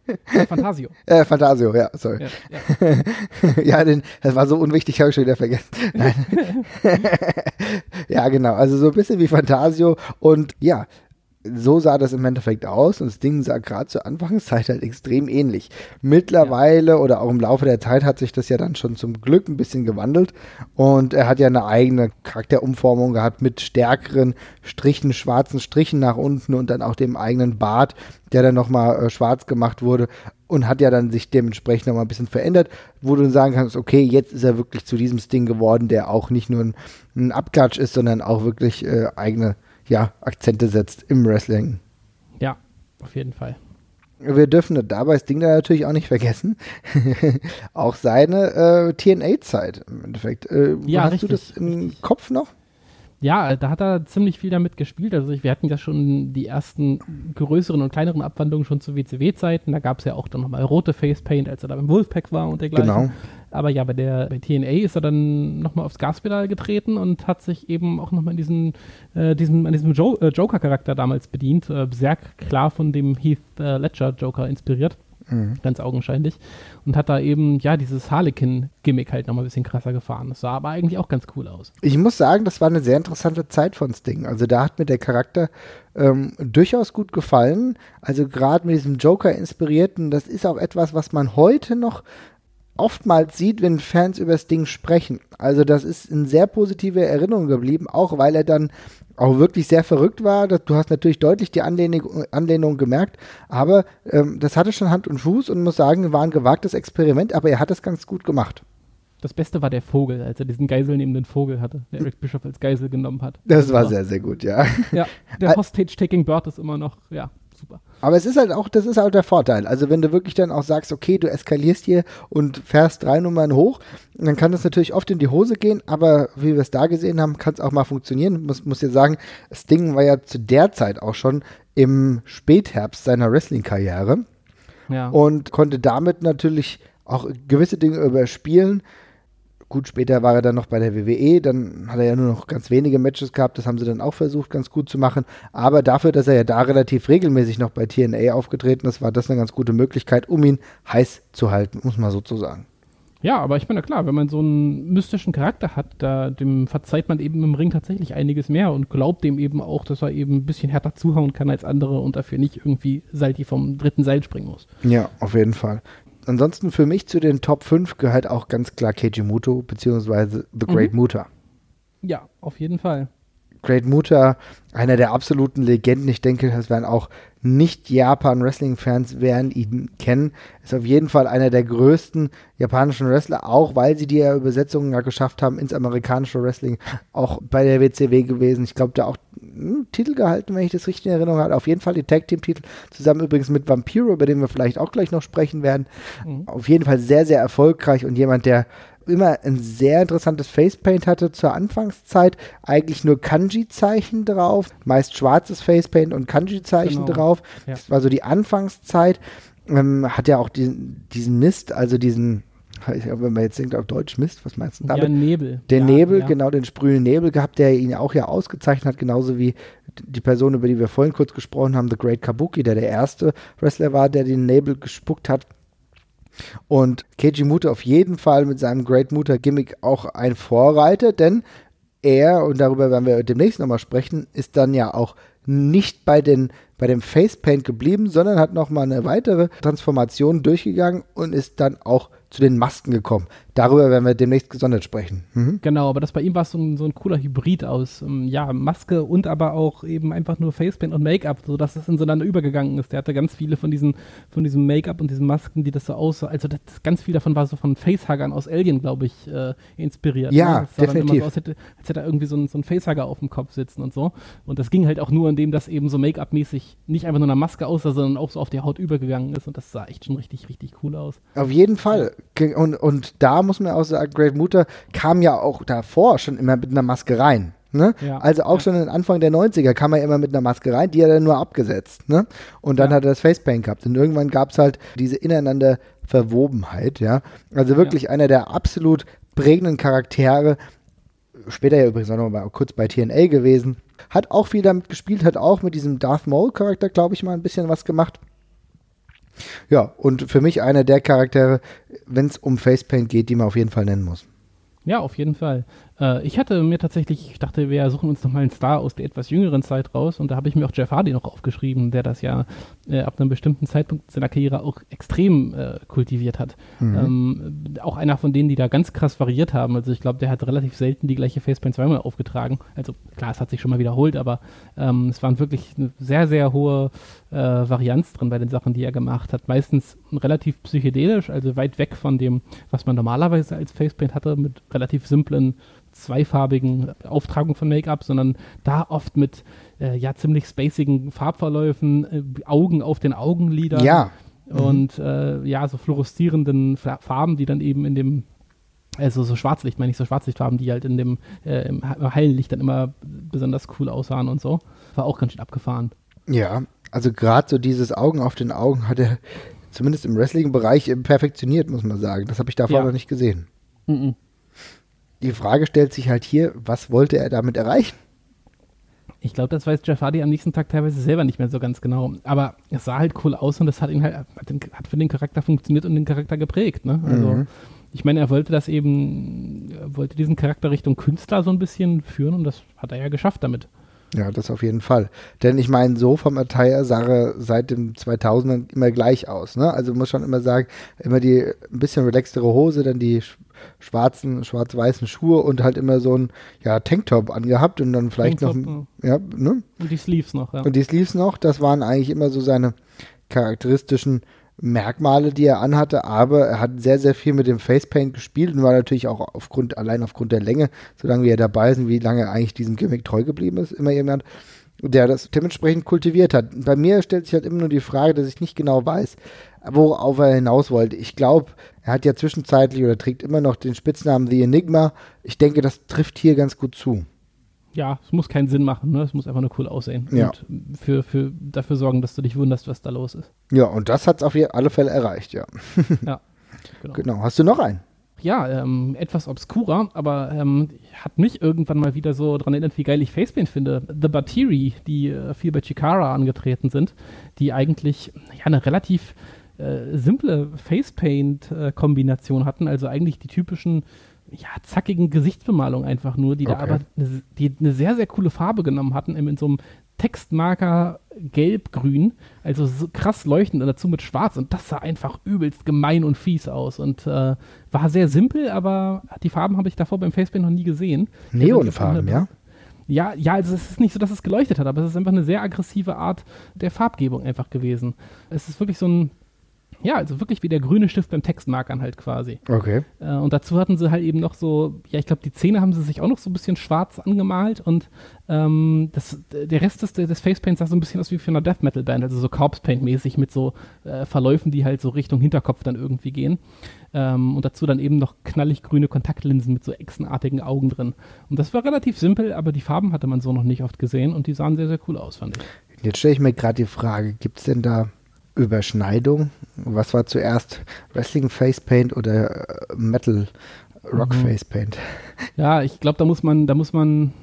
Fantasio. Äh, Fantasio, ja, sorry. Ja, ja. ja den, das war so unwichtig, habe ich schon wieder vergessen. ja, genau, also so ein bisschen wie Fantasio und ja, so sah das im Endeffekt aus und das Ding sah gerade zur Anfangszeit halt extrem ähnlich. Mittlerweile ja. oder auch im Laufe der Zeit hat sich das ja dann schon zum Glück ein bisschen gewandelt und er hat ja eine eigene Charakterumformung gehabt mit stärkeren Strichen, schwarzen Strichen nach unten und dann auch dem eigenen Bart, der dann nochmal äh, schwarz gemacht wurde und hat ja dann sich dementsprechend nochmal ein bisschen verändert, wo du sagen kannst, okay, jetzt ist er wirklich zu diesem Sting geworden, der auch nicht nur ein, ein Abklatsch ist, sondern auch wirklich äh, eigene ja, Akzente setzt im Wrestling. Ja, auf jeden Fall. Wir dürfen dabei das Ding da natürlich auch nicht vergessen. auch seine äh, TNA-Zeit im Endeffekt. Äh, ja, hast richtig, du das im richtig. Kopf noch? Ja, da hat er ziemlich viel damit gespielt. Also wir hatten ja schon die ersten größeren und kleineren Abwandlungen schon zu WCW-Zeiten. Da gab es ja auch dann nochmal rote Facepaint, als er da beim Wolfpack war und dergleichen. Genau. Aber ja, bei der bei TNA ist er dann nochmal aufs Gaspedal getreten und hat sich eben auch nochmal in diesen, äh, diesen, an diesem jo äh, Joker-Charakter damals bedient. Äh, sehr klar von dem Heath äh, Ledger Joker inspiriert. Mhm. Ganz augenscheinlich. Und hat da eben, ja, dieses Harlequin-Gimmick halt nochmal ein bisschen krasser gefahren. Das sah aber eigentlich auch ganz cool aus. Ich muss sagen, das war eine sehr interessante Zeit von Sting. Also da hat mir der Charakter ähm, durchaus gut gefallen. Also gerade mit diesem Joker-inspirierten, das ist auch etwas, was man heute noch oftmals sieht, wenn Fans über das Ding sprechen. Also das ist in sehr positive Erinnerung geblieben, auch weil er dann auch wirklich sehr verrückt war. Du hast natürlich deutlich die Anlehnung, Anlehnung gemerkt, aber ähm, das hatte schon Hand und Fuß und muss sagen, war ein gewagtes Experiment, aber er hat es ganz gut gemacht. Das Beste war der Vogel, als er diesen geiselnehmenden Vogel hatte, der Eric Bischoff als Geisel genommen hat. Das, das war sehr, sehr gut, ja. Ja, der Hostage-Taking Bird ist immer noch, ja. Aber es ist halt auch, das ist halt der Vorteil. Also wenn du wirklich dann auch sagst, okay, du eskalierst hier und fährst drei Nummern hoch, dann kann das natürlich oft in die Hose gehen, aber wie wir es da gesehen haben, kann es auch mal funktionieren. Ich muss, muss ja sagen, Sting war ja zu der Zeit auch schon im Spätherbst seiner Wrestling-Karriere ja. und konnte damit natürlich auch gewisse Dinge überspielen, Gut, später war er dann noch bei der WWE, dann hat er ja nur noch ganz wenige Matches gehabt, das haben sie dann auch versucht, ganz gut zu machen. Aber dafür, dass er ja da relativ regelmäßig noch bei TNA aufgetreten ist, war das eine ganz gute Möglichkeit, um ihn heiß zu halten, muss man so zu sagen. Ja, aber ich meine, klar, wenn man so einen mystischen Charakter hat, da, dem verzeiht man eben im Ring tatsächlich einiges mehr und glaubt dem eben auch, dass er eben ein bisschen härter zuhauen kann als andere und dafür nicht irgendwie Salti vom dritten Seil springen muss. Ja, auf jeden Fall ansonsten für mich zu den Top 5 gehört auch ganz klar Keiji Muto beziehungsweise The Great mhm. Muta. Ja, auf jeden Fall. Great Muta, einer der absoluten Legenden. Ich denke, das werden auch nicht-Japan-Wrestling-Fans werden ihn kennen. Ist auf jeden Fall einer der größten japanischen Wrestler, auch weil sie die ja Übersetzungen ja geschafft haben ins amerikanische Wrestling, auch bei der WCW gewesen. Ich glaube, da auch Titel gehalten, wenn ich das richtig in Erinnerung habe. Auf jeden Fall die Tag-Team-Titel, zusammen übrigens mit Vampiro, über den wir vielleicht auch gleich noch sprechen werden. Mhm. Auf jeden Fall sehr, sehr erfolgreich und jemand, der immer ein sehr interessantes Facepaint hatte zur Anfangszeit. Eigentlich nur Kanji-Zeichen drauf, meist schwarzes Facepaint und Kanji-Zeichen genau. drauf. Ja. Das war so die Anfangszeit. Ähm, hat ja auch diesen, diesen Mist, also diesen, wenn man jetzt denkt auf Deutsch Mist, was meinst du damit? Ja, Nebel. Den ja, Nebel, ja. genau, den sprühenden Nebel gehabt, der ihn auch ja ausgezeichnet hat, genauso wie die Person, über die wir vorhin kurz gesprochen haben, The Great Kabuki, der der erste Wrestler war, der den Nebel gespuckt hat. Und Keiji Muta auf jeden Fall mit seinem Great Muta Gimmick auch ein Vorreiter, denn er, und darüber werden wir demnächst nochmal sprechen, ist dann ja auch nicht bei den bei dem Facepaint geblieben, sondern hat nochmal eine weitere Transformation durchgegangen und ist dann auch zu den Masken gekommen. Darüber werden wir demnächst gesondert sprechen. Mhm. Genau, aber das bei ihm war so ein, so ein cooler Hybrid aus, ähm, ja, Maske und aber auch eben einfach nur Facepaint und Make-up, sodass es ineinander übergegangen ist. Der hatte ganz viele von diesen, von diesem Make-up und diesen Masken, die das so aussah. Also das, ganz viel davon war so von Facehuggern aus Alien, glaube ich, äh, inspiriert. Ja, ne? definitiv. So, als, hätte, als hätte er irgendwie so ein, so ein Facehugger auf dem Kopf sitzen und so. Und das ging halt auch nur, indem das eben so Make-up-mäßig nicht einfach nur eine Maske aussah, sondern auch so auf die Haut übergegangen ist. Und das sah echt schon richtig, richtig cool aus. Auf jeden Fall. Und, und da muss man auch sagen, Great Mutter kam ja auch davor schon immer mit einer Maske rein. Ne? Ja, also auch ja. schon Anfang der 90er kam er immer mit einer Maske rein, die hat er nur abgesetzt. Ne? Und dann ja. hat er das Facepaint gehabt. Und irgendwann gab es halt diese ineinander Verwobenheit, ja. Also wirklich einer der absolut prägenden Charaktere. Später ja übrigens auch noch mal kurz bei TNA gewesen. Hat auch viel damit gespielt, hat auch mit diesem Darth Maul-Charakter, glaube ich, mal ein bisschen was gemacht. Ja, und für mich einer der Charaktere, wenn es um Facepaint geht, die man auf jeden Fall nennen muss. Ja, auf jeden Fall. Äh, ich hatte mir tatsächlich, ich dachte, wir suchen uns nochmal einen Star aus der etwas jüngeren Zeit raus und da habe ich mir auch Jeff Hardy noch aufgeschrieben, der das ja äh, ab einem bestimmten Zeitpunkt seiner Karriere auch extrem äh, kultiviert hat. Mhm. Ähm, auch einer von denen, die da ganz krass variiert haben. Also ich glaube, der hat relativ selten die gleiche Facepaint zweimal aufgetragen. Also klar, es hat sich schon mal wiederholt, aber ähm, es waren wirklich eine sehr, sehr hohe äh, Varianz drin bei den Sachen, die er gemacht hat. Meistens relativ psychedelisch, also weit weg von dem, was man normalerweise als Facepaint hatte, mit relativ simplen zweifarbigen Auftragung von Make-up, sondern da oft mit äh, ja ziemlich spacigen Farbverläufen, äh, Augen auf den Augenlidern. Ja. Und mhm. äh, ja, so fluoreszierenden Farben, die dann eben in dem also so Schwarzlicht, meine ich, so Schwarzlichtfarben, die halt in dem äh, im hellen Licht dann immer besonders cool aussahen und so. War auch ganz schön abgefahren. Ja, also gerade so dieses Augen auf den Augen hat er zumindest im Wrestling-Bereich perfektioniert, muss man sagen. Das habe ich davor ja. noch nicht gesehen. Mhm die Frage stellt sich halt hier, was wollte er damit erreichen? Ich glaube, das weiß Jeff Hardy am nächsten Tag teilweise selber nicht mehr so ganz genau. Aber es sah halt cool aus und das hat ihn halt, hat für den Charakter funktioniert und den Charakter geprägt. Ne? Also, mhm. ich meine, er wollte das eben, er wollte diesen Charakter Richtung Künstler so ein bisschen führen und das hat er ja geschafft damit. Ja, das auf jeden Fall. Denn ich meine, so vom Attire sah er seit dem 2000 immer gleich aus. Ne? Also muss schon immer sagen, immer die ein bisschen relaxtere Hose, dann die schwarzen, schwarz-weißen Schuhe und halt immer so ein ja, Tanktop angehabt und dann vielleicht Tanktop, noch. Ja, ne? Und die Sleeves noch, ja. Und die Sleeves noch, das waren eigentlich immer so seine charakteristischen Merkmale, die er anhatte, aber er hat sehr, sehr viel mit dem Facepaint gespielt und war natürlich auch aufgrund, allein aufgrund der Länge, solange wir dabei sind, wie lange er eigentlich diesem Gimmick treu geblieben ist, immer jemand, der das dementsprechend kultiviert hat. Bei mir stellt sich halt immer nur die Frage, dass ich nicht genau weiß, worauf er hinaus wollte. Ich glaube, er hat ja zwischenzeitlich oder trägt immer noch den Spitznamen The Enigma. Ich denke, das trifft hier ganz gut zu ja, es muss keinen Sinn machen, ne? Es muss einfach nur cool aussehen. Ja. Und für, für, dafür sorgen, dass du dich wunderst, was da los ist. Ja, und das hat es auf alle Fälle erreicht, ja. ja. Genau. genau. Hast du noch einen? Ja, ähm, etwas obskurer, aber ähm, hat mich irgendwann mal wieder so daran erinnert, wie geil ich Facepaint finde. The Batiri, die äh, viel bei Chikara angetreten sind, die eigentlich ja eine relativ äh, simple Facepaint-Kombination äh, hatten, also eigentlich die typischen ja, zackigen Gesichtsbemalung einfach nur, die okay. da aber ne, die eine sehr, sehr coole Farbe genommen hatten, in so einem Textmarker gelb-grün, also so krass leuchtend und dazu mit schwarz und das sah einfach übelst gemein und fies aus und äh, war sehr simpel, aber die Farben habe ich davor beim Facepaint noch nie gesehen. Neonfarben, ja? Ja, ja, also es ist nicht so, dass es geleuchtet hat, aber es ist einfach eine sehr aggressive Art der Farbgebung einfach gewesen. Es ist wirklich so ein ja, also wirklich wie der grüne Stift beim Textmarkern halt quasi. Okay. Äh, und dazu hatten sie halt eben noch so, ja, ich glaube, die Zähne haben sie sich auch noch so ein bisschen schwarz angemalt und ähm, das, der Rest des, des Facepaints sah so ein bisschen aus wie für eine Death Metal Band, also so Corpse Paint mäßig mit so äh, Verläufen, die halt so Richtung Hinterkopf dann irgendwie gehen. Ähm, und dazu dann eben noch knallig grüne Kontaktlinsen mit so echsenartigen Augen drin. Und das war relativ simpel, aber die Farben hatte man so noch nicht oft gesehen und die sahen sehr, sehr cool aus, fand ich. Jetzt stelle ich mir gerade die Frage, gibt es denn da Überschneidung? Was war zuerst Wrestling Facepaint oder äh, Metal Rock mhm. Facepaint? Ja, ich glaube, da muss man, da muss man,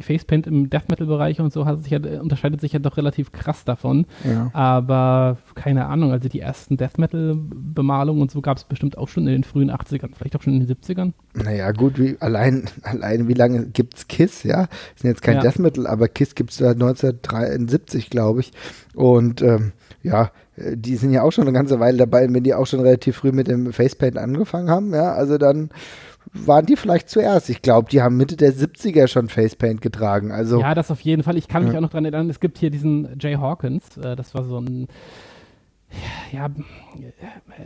Facepaint im Death Metal Bereich und so hat sich ja, unterscheidet sich ja doch relativ krass davon. Ja. Aber keine Ahnung, also die ersten Death Metal Bemalungen und so gab es bestimmt auch schon in den frühen 80ern, vielleicht auch schon in den 70ern. Naja, gut, wie, allein, allein wie lange gibt es KISS, ja? Das sind jetzt kein ja. Death Metal, aber KISS gibt es seit 1973, glaube ich. Und ähm, ja, die sind ja auch schon eine ganze Weile dabei, wenn die auch schon relativ früh mit dem Facepaint angefangen haben, ja, also dann waren die vielleicht zuerst. Ich glaube, die haben Mitte der 70er schon Facepaint getragen. Also, ja, das auf jeden Fall. Ich kann mich ja. auch noch daran erinnern, es gibt hier diesen Jay Hawkins, äh, das war so ein ja,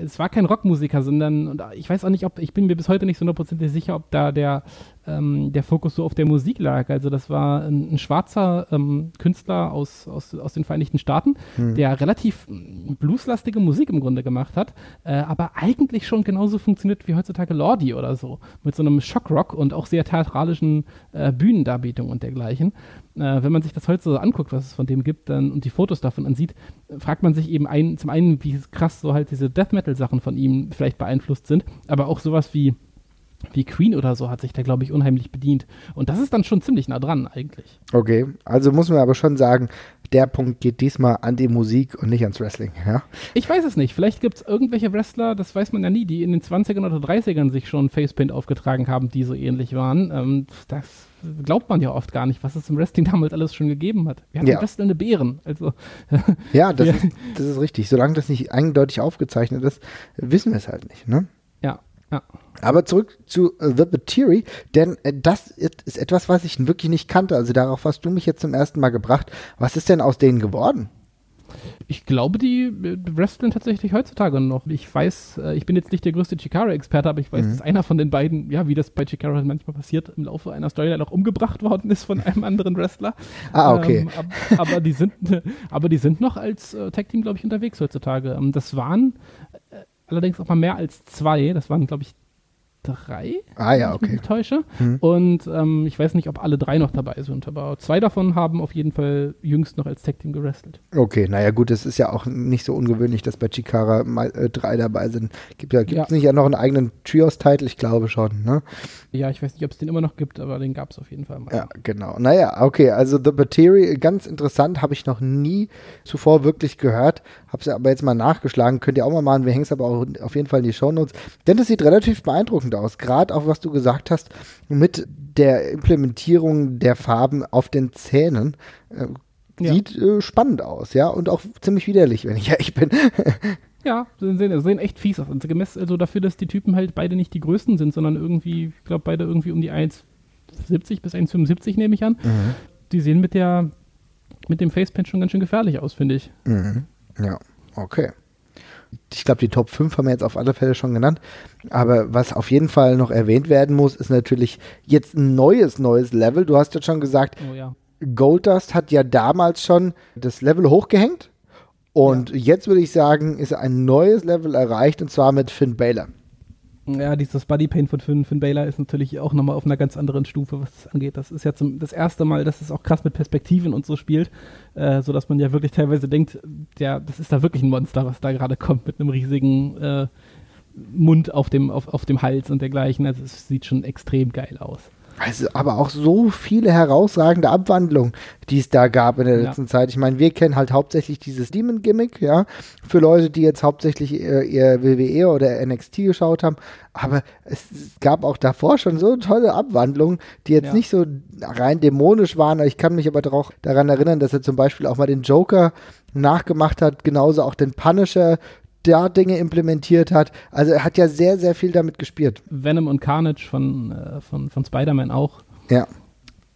es war kein Rockmusiker, sondern, und ich weiß auch nicht, ob, ich bin mir bis heute nicht so hundertprozentig sicher, ob da der ähm, der Fokus so auf der Musik lag. Also das war ein, ein schwarzer ähm, Künstler aus, aus, aus den Vereinigten Staaten, hm. der relativ blueslastige Musik im Grunde gemacht hat, äh, aber eigentlich schon genauso funktioniert wie heutzutage Lordi oder so, mit so einem Schockrock und auch sehr theatralischen äh, Bühnendarbietungen und dergleichen. Äh, wenn man sich das heute so anguckt, was es von dem gibt dann, und die Fotos davon ansieht, fragt man sich eben ein, zum einen, wie krass so halt diese Death Metal Sachen von ihm vielleicht beeinflusst sind, aber auch sowas wie wie Queen oder so hat sich da, glaube ich, unheimlich bedient. Und das ist dann schon ziemlich nah dran eigentlich. Okay, also muss man aber schon sagen, der Punkt geht diesmal an die Musik und nicht ans Wrestling, ja? Ich weiß es nicht. Vielleicht gibt es irgendwelche Wrestler, das weiß man ja nie, die in den 20ern oder 30ern sich schon Facepaint aufgetragen haben, die so ähnlich waren. Ähm, das glaubt man ja oft gar nicht, was es im Wrestling damals alles schon gegeben hat. Wir hatten ja. wrestelnde Bären. Also, ja, das, ist, das ist richtig. Solange das nicht eindeutig aufgezeichnet ist, wissen wir es halt nicht, ne? Ja, ja. Aber zurück zu uh, The Battery, denn äh, das ist, etwas, was ich wirklich nicht kannte. Also darauf hast du mich jetzt zum ersten Mal gebracht. Was ist denn aus denen geworden? Ich glaube, die äh, wresteln tatsächlich heutzutage noch. Ich weiß, äh, ich bin jetzt nicht der größte Chikara-Experte, aber ich weiß, mhm. dass einer von den beiden, ja, wie das bei Chikara halt manchmal passiert, im Laufe einer Storyline auch umgebracht worden ist von einem anderen Wrestler. Ah, okay. Ähm, ab, aber, die sind, aber die sind noch als äh, Tag-Team, glaube ich, unterwegs heutzutage. Ähm, das waren äh, allerdings auch mal mehr als zwei. Das waren, glaube ich, drei. Ah ja, okay. Wenn ich mich täusche. Hm. Und ähm, ich weiß nicht, ob alle drei noch dabei sind, aber zwei davon haben auf jeden Fall jüngst noch als Tag Team gerestelt. Okay, naja gut, es ist ja auch nicht so ungewöhnlich, dass bei Chikara mal äh, drei dabei sind. Gibt ja, es ja. nicht ja noch einen eigenen Trios-Titel? Ich glaube schon, ne? Ja, ich weiß nicht, ob es den immer noch gibt, aber den gab es auf jeden Fall mal. Ja, genau. Naja, okay, also The Battery, ganz interessant, habe ich noch nie zuvor wirklich gehört. Habe es aber jetzt mal nachgeschlagen. Könnt ihr auch mal machen. Wir hängen es aber auch auf jeden Fall in die Shownotes. Denn das sieht relativ beeindruckend aus. Gerade auch, was du gesagt hast, mit der Implementierung der Farben auf den Zähnen. Äh, ja. Sieht äh, spannend aus, ja. Und auch ziemlich widerlich, wenn ich ehrlich bin. Ja, sehen, sehen echt fies aus. Also gemessen, also dafür, dass die Typen halt beide nicht die größten sind, sondern irgendwie, ich glaube, beide irgendwie um die 1,70 bis 1,75 nehme ich an. Mhm. Die sehen mit der mit dem Facepaint schon ganz schön gefährlich aus, finde ich. Mhm. Ja, okay. Ich glaube, die Top 5 haben wir jetzt auf alle Fälle schon genannt. Aber was auf jeden Fall noch erwähnt werden muss, ist natürlich jetzt ein neues, neues Level. Du hast ja schon gesagt, oh, ja. Goldust hat ja damals schon das Level hochgehängt. Und ja. jetzt würde ich sagen, ist ein neues Level erreicht und zwar mit Finn Baylor. Ja, dieses Bodypaint von Finn, Finn Baylor ist natürlich auch nochmal auf einer ganz anderen Stufe, was das angeht. Das ist ja zum, das erste Mal, dass es auch krass mit Perspektiven und so spielt, äh, sodass man ja wirklich teilweise denkt, ja, das ist da wirklich ein Monster, was da gerade kommt mit einem riesigen äh, Mund auf dem, auf, auf dem Hals und dergleichen. Also es sieht schon extrem geil aus. Also, aber auch so viele herausragende Abwandlungen, die es da gab in der letzten ja. Zeit. Ich meine, wir kennen halt hauptsächlich dieses Demon-Gimmick, ja, für Leute, die jetzt hauptsächlich ihr, ihr WWE oder NXT geschaut haben. Aber es gab auch davor schon so tolle Abwandlungen, die jetzt ja. nicht so rein dämonisch waren. Ich kann mich aber auch daran erinnern, dass er zum Beispiel auch mal den Joker nachgemacht hat, genauso auch den Punisher, da Dinge implementiert hat. Also er hat ja sehr, sehr viel damit gespielt. Venom und Carnage von, äh, von, von Spider-Man auch. Ja.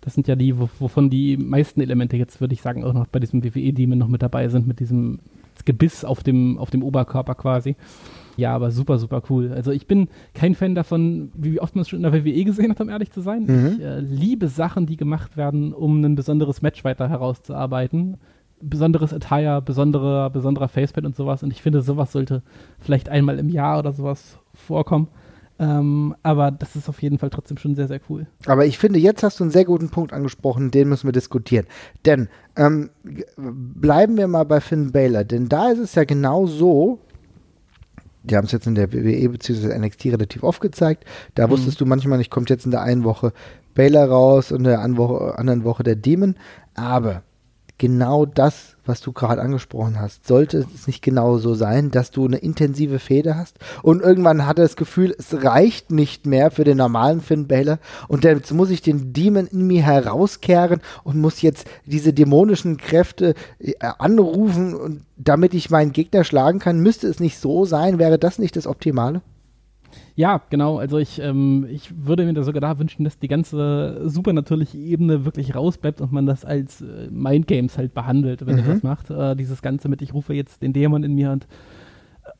Das sind ja die, wovon die meisten Elemente jetzt, würde ich sagen, auch noch bei diesem WWE-Demon noch mit dabei sind, mit diesem Gebiss auf dem, auf dem Oberkörper quasi. Ja, aber super, super cool. Also ich bin kein Fan davon, wie oft man es schon in der WWE gesehen hat, um ehrlich zu sein. Mhm. Ich äh, liebe Sachen, die gemacht werden, um ein besonderes Match weiter herauszuarbeiten besonderes Attire, besonderer, besonderer Facepad und sowas. Und ich finde, sowas sollte vielleicht einmal im Jahr oder sowas vorkommen. Ähm, aber das ist auf jeden Fall trotzdem schon sehr, sehr cool. Aber ich finde, jetzt hast du einen sehr guten Punkt angesprochen, den müssen wir diskutieren. Denn ähm, bleiben wir mal bei Finn Baylor, denn da ist es ja genau so, die haben es jetzt in der WWE bzw. NXT relativ oft gezeigt. Da mhm. wusstest du manchmal nicht, kommt jetzt in der einen Woche Baylor raus und in der anderen Woche der Demon. Aber genau das, was du gerade angesprochen hast, sollte es nicht genau so sein, dass du eine intensive Fehde hast? Und irgendwann hat er das Gefühl, es reicht nicht mehr für den normalen Finn Balor. Und jetzt muss ich den Demon in mir herauskehren und muss jetzt diese dämonischen Kräfte äh, anrufen damit ich meinen Gegner schlagen kann, müsste es nicht so sein, wäre das nicht das Optimale? Ja, genau. Also ich, ähm, ich würde mir da sogar da wünschen, dass die ganze supernatürliche Ebene wirklich rausbleibt und man das als äh, Mindgames halt behandelt, wenn mhm. er das macht. Äh, dieses Ganze mit, ich rufe jetzt den Dämon in mir und,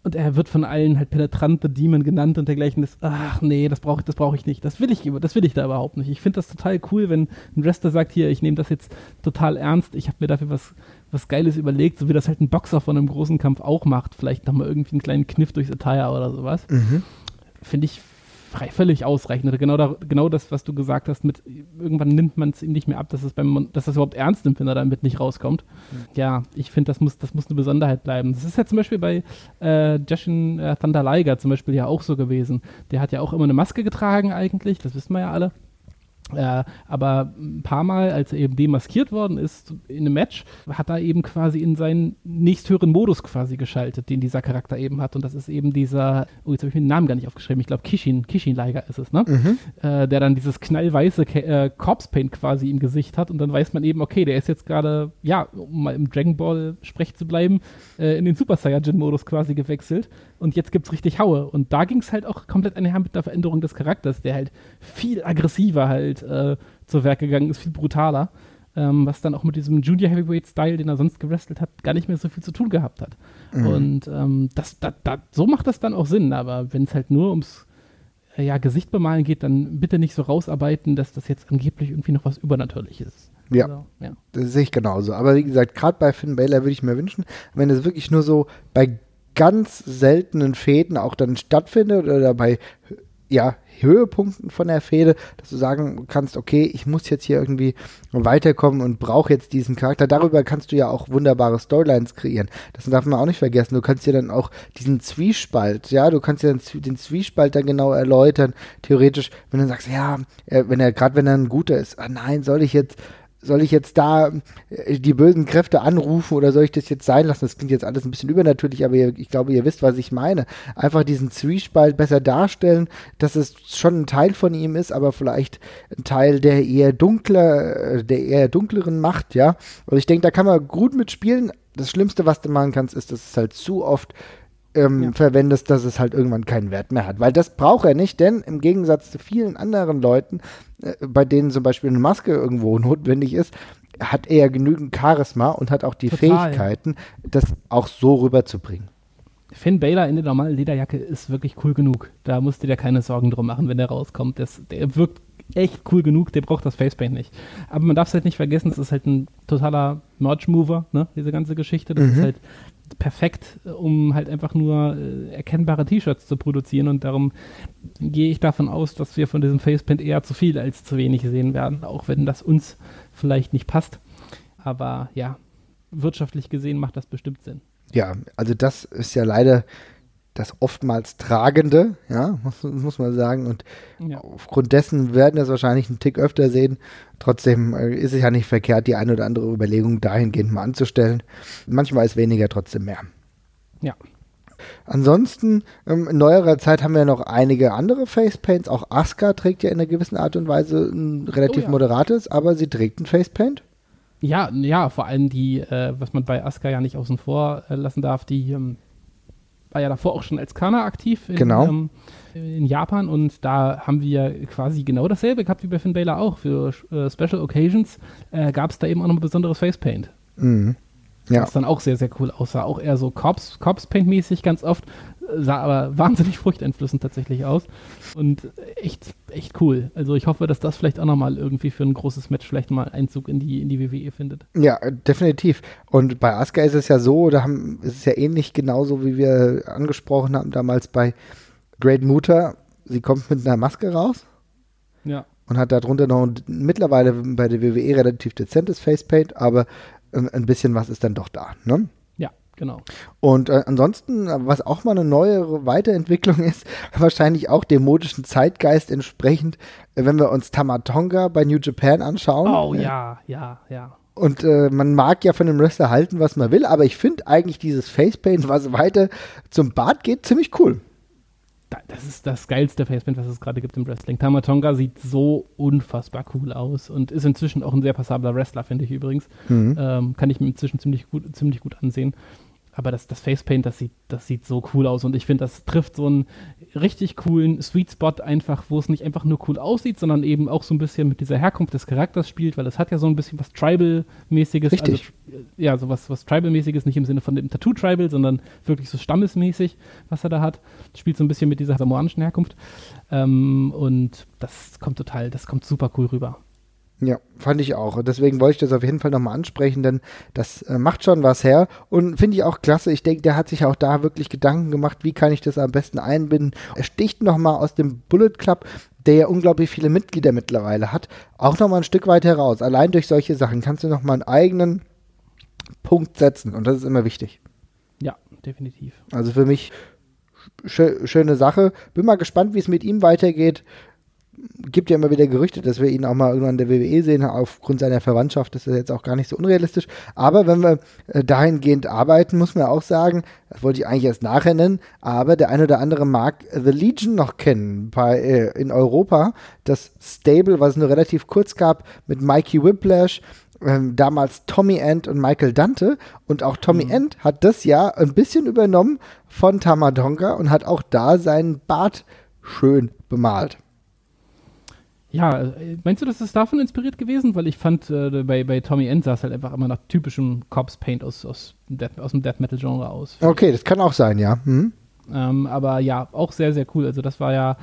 und er wird von allen halt penetrante Demon genannt und dergleichen. Das, ach nee, das brauche das brauch ich nicht. Das will ich, das will ich da überhaupt nicht. Ich finde das total cool, wenn ein Wrestler sagt, hier, ich nehme das jetzt total ernst, ich habe mir dafür was was Geiles überlegt, so wie das halt ein Boxer von einem großen Kampf auch macht. Vielleicht nochmal irgendwie einen kleinen Kniff durchs Attire oder sowas. Mhm finde ich frei, völlig ausreichend. Genau, da, genau das, was du gesagt hast, mit irgendwann nimmt man es ihm nicht mehr ab, dass es beim, dass das überhaupt ernst nimmt, wenn er damit nicht rauskommt. Mhm. Ja, ich finde, das muss, das muss eine Besonderheit bleiben. Das ist ja zum Beispiel bei äh, Jushin äh, Thunder Liger zum Beispiel ja auch so gewesen. Der hat ja auch immer eine Maske getragen eigentlich, das wissen wir ja alle. Äh, aber ein paar Mal, als er eben demaskiert worden ist in einem Match, hat er eben quasi in seinen nächsthöheren Modus quasi geschaltet, den dieser Charakter eben hat. Und das ist eben dieser, oh, jetzt habe ich mir den Namen gar nicht aufgeschrieben, ich glaube Kishin, Kishin Liger ist es, ne? Mhm. Äh, der dann dieses knallweiße äh, Corpse Paint quasi im Gesicht hat und dann weiß man eben, okay, der ist jetzt gerade, ja, um mal im Dragon Ball Sprech zu bleiben, äh, in den Super Saiyajin Modus quasi gewechselt und jetzt gibt es richtig Haue. Und da ging es halt auch komplett einher mit der Veränderung des Charakters, der halt viel aggressiver halt äh, zur Werk gegangen ist, viel brutaler. Ähm, was dann auch mit diesem Junior Heavyweight Style, den er sonst gewrestelt hat, gar nicht mehr so viel zu tun gehabt hat. Mhm. Und ähm, das, das, das, so macht das dann auch Sinn, aber wenn es halt nur ums äh, ja, Gesicht bemalen geht, dann bitte nicht so rausarbeiten, dass das jetzt angeblich irgendwie noch was Übernatürliches ist. Ja, also, ja. das sehe ich genauso. Aber wie gesagt, gerade bei Finn Baylor würde ich mir wünschen, wenn es wirklich nur so bei ganz seltenen Fäden auch dann stattfindet oder bei ja, Höhepunkten von der Fehde, dass du sagen kannst, okay, ich muss jetzt hier irgendwie weiterkommen und brauche jetzt diesen Charakter. Darüber kannst du ja auch wunderbare Storylines kreieren. Das darf man auch nicht vergessen. Du kannst dir dann auch diesen Zwiespalt, ja, du kannst dir dann den Zwiespalt dann genau erläutern. Theoretisch, wenn du sagst, ja, wenn er, gerade wenn er ein guter ist, ah nein, soll ich jetzt soll ich jetzt da äh, die bösen Kräfte anrufen oder soll ich das jetzt sein lassen? Das klingt jetzt alles ein bisschen übernatürlich, aber ihr, ich glaube, ihr wisst, was ich meine. Einfach diesen Zwiespalt besser darstellen, dass es schon ein Teil von ihm ist, aber vielleicht ein Teil der eher dunkler, äh, der eher dunkleren Macht, ja. Und ich denke, da kann man gut mitspielen. Das Schlimmste, was du machen kannst, ist, dass es halt zu oft ähm, ja. verwendest, dass es halt irgendwann keinen Wert mehr hat. Weil das braucht er nicht, denn im Gegensatz zu vielen anderen Leuten, äh, bei denen zum Beispiel eine Maske irgendwo notwendig ist, hat er genügend Charisma und hat auch die Total. Fähigkeiten, das auch so rüberzubringen. Finn Baylor in der normalen Lederjacke ist wirklich cool genug. Da musst du dir keine Sorgen drum machen, wenn der rauskommt. Das, der wirkt echt cool genug, der braucht das Facepaint nicht. Aber man darf es halt nicht vergessen, es ist halt ein totaler Merch-Mover, ne, diese ganze Geschichte. Das mhm. ist halt perfekt, um halt einfach nur äh, erkennbare T-Shirts zu produzieren und darum gehe ich davon aus, dass wir von diesem Facepaint eher zu viel als zu wenig sehen werden, auch wenn das uns vielleicht nicht passt. Aber ja, wirtschaftlich gesehen macht das bestimmt Sinn. Ja, also das ist ja leider das oftmals Tragende, ja, muss, muss man sagen. Und ja. aufgrund dessen werden wir es wahrscheinlich einen Tick öfter sehen. Trotzdem äh, ist es ja nicht verkehrt, die eine oder andere Überlegung dahingehend mal anzustellen. Manchmal ist weniger trotzdem mehr. Ja. Ansonsten, ähm, in neuerer Zeit haben wir noch einige andere Facepaints. Auch Asuka trägt ja in einer gewissen Art und Weise ein relativ oh, ja. moderates, aber sie trägt ein Facepaint. Ja, ja, vor allem die, äh, was man bei Asuka ja nicht außen vor äh, lassen darf, die ähm, war ja davor auch schon als Kana aktiv in, genau. ähm, in Japan und da haben wir quasi genau dasselbe gehabt wie bei Finn Balor auch. Für äh, Special Occasions äh, gab es da eben auch noch ein besonderes Facepaint. Mhm. Ja. Was dann auch sehr, sehr cool aussah. Auch eher so Corpse, Corpse Paint-mäßig ganz oft, sah aber wahnsinnig furchteinflößend tatsächlich aus. Und echt, echt cool. Also ich hoffe, dass das vielleicht auch nochmal irgendwie für ein großes Match vielleicht mal Einzug in die, in die WWE findet. Ja, definitiv. Und bei Asuka ist es ja so, da haben, ist es ja ähnlich genauso, wie wir angesprochen haben damals bei Great Muta. Sie kommt mit einer Maske raus. Ja. Und hat darunter noch ein, mittlerweile bei der WWE relativ dezentes Facepaint, aber ein, ein bisschen was ist dann doch da, ne? Genau. Und äh, ansonsten, was auch mal eine neuere Weiterentwicklung ist, wahrscheinlich auch dem modischen Zeitgeist entsprechend, äh, wenn wir uns Tamatonga bei New Japan anschauen. Oh ja, ja, ja. Und äh, man mag ja von dem Wrestler halten, was man will, aber ich finde eigentlich dieses Facepaint, was weiter zum Bart geht, ziemlich cool. Das ist das geilste Facepaint, was es gerade gibt im Wrestling. Tamatonga sieht so unfassbar cool aus und ist inzwischen auch ein sehr passabler Wrestler, finde ich übrigens. Mhm. Ähm, kann ich mir inzwischen ziemlich gut, ziemlich gut ansehen aber das, das Facepaint, das sieht, das sieht so cool aus und ich finde, das trifft so einen richtig coolen Sweet Spot einfach, wo es nicht einfach nur cool aussieht, sondern eben auch so ein bisschen mit dieser Herkunft des Charakters spielt, weil es hat ja so ein bisschen was Tribal-mäßiges. Richtig. Also, ja, so was, was Tribal-mäßiges, nicht im Sinne von dem Tattoo-Tribal, sondern wirklich so stammesmäßig, was er da hat. Spielt so ein bisschen mit dieser samoanischen Herkunft. Ähm, und das kommt total, das kommt super cool rüber. Ja, fand ich auch. Deswegen wollte ich das auf jeden Fall nochmal ansprechen, denn das äh, macht schon was her. Und finde ich auch klasse. Ich denke, der hat sich auch da wirklich Gedanken gemacht, wie kann ich das am besten einbinden. Er sticht nochmal aus dem Bullet Club, der ja unglaublich viele Mitglieder mittlerweile hat, auch nochmal ein Stück weit heraus. Allein durch solche Sachen kannst du nochmal einen eigenen Punkt setzen. Und das ist immer wichtig. Ja, definitiv. Also für mich schö schöne Sache. Bin mal gespannt, wie es mit ihm weitergeht gibt ja immer wieder Gerüchte, dass wir ihn auch mal irgendwann in der WWE sehen, aufgrund seiner Verwandtschaft. Das ist jetzt auch gar nicht so unrealistisch. Aber wenn wir äh, dahingehend arbeiten, muss man auch sagen, das wollte ich eigentlich erst nachher nennen, aber der eine oder andere mag The Legion noch kennen bei, äh, in Europa. Das Stable, was es nur relativ kurz gab, mit Mikey Whiplash, ähm, damals Tommy End und Michael Dante. Und auch Tommy mhm. End hat das ja ein bisschen übernommen von Tamadonga und hat auch da seinen Bart schön bemalt. Ja, äh, meinst du, das ist davon inspiriert gewesen? Weil ich fand, äh, bei, bei Tommy End sah es halt einfach immer nach typischem Corpse Paint aus, aus, Death, aus dem Death Metal Genre aus. Okay, das kann auch sein, ja. Mhm. Ähm, aber ja, auch sehr, sehr cool. Also das war ja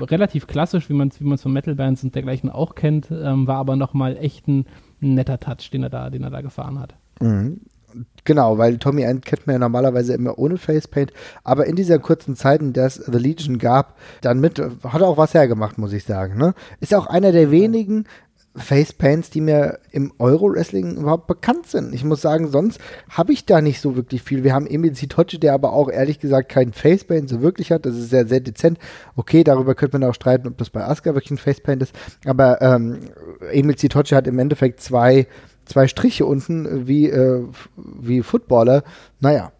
relativ klassisch, wie man es wie von Metal-Bands und dergleichen auch kennt, ähm, war aber nochmal echt ein, ein, netter Touch, den er da, den er da gefahren hat. Mhm. Genau, weil Tommy End kennt man ja normalerweise immer ohne Facepaint, aber in dieser kurzen Zeit, in der es The Legion gab, dann mit, hat er auch was hergemacht, muss ich sagen. Ne? Ist auch einer der wenigen Facepaints, die mir im Euro-Wrestling überhaupt bekannt sind. Ich muss sagen, sonst habe ich da nicht so wirklich viel. Wir haben Emil Sitochi, der aber auch ehrlich gesagt keinen Facepaint so wirklich hat. Das ist sehr, sehr dezent. Okay, darüber könnte man auch streiten, ob das bei Asuka wirklich ein Facepaint ist. Aber ähm, Emil Sitochi hat im Endeffekt zwei zwei Striche unten wie, äh, wie Footballer. Naja.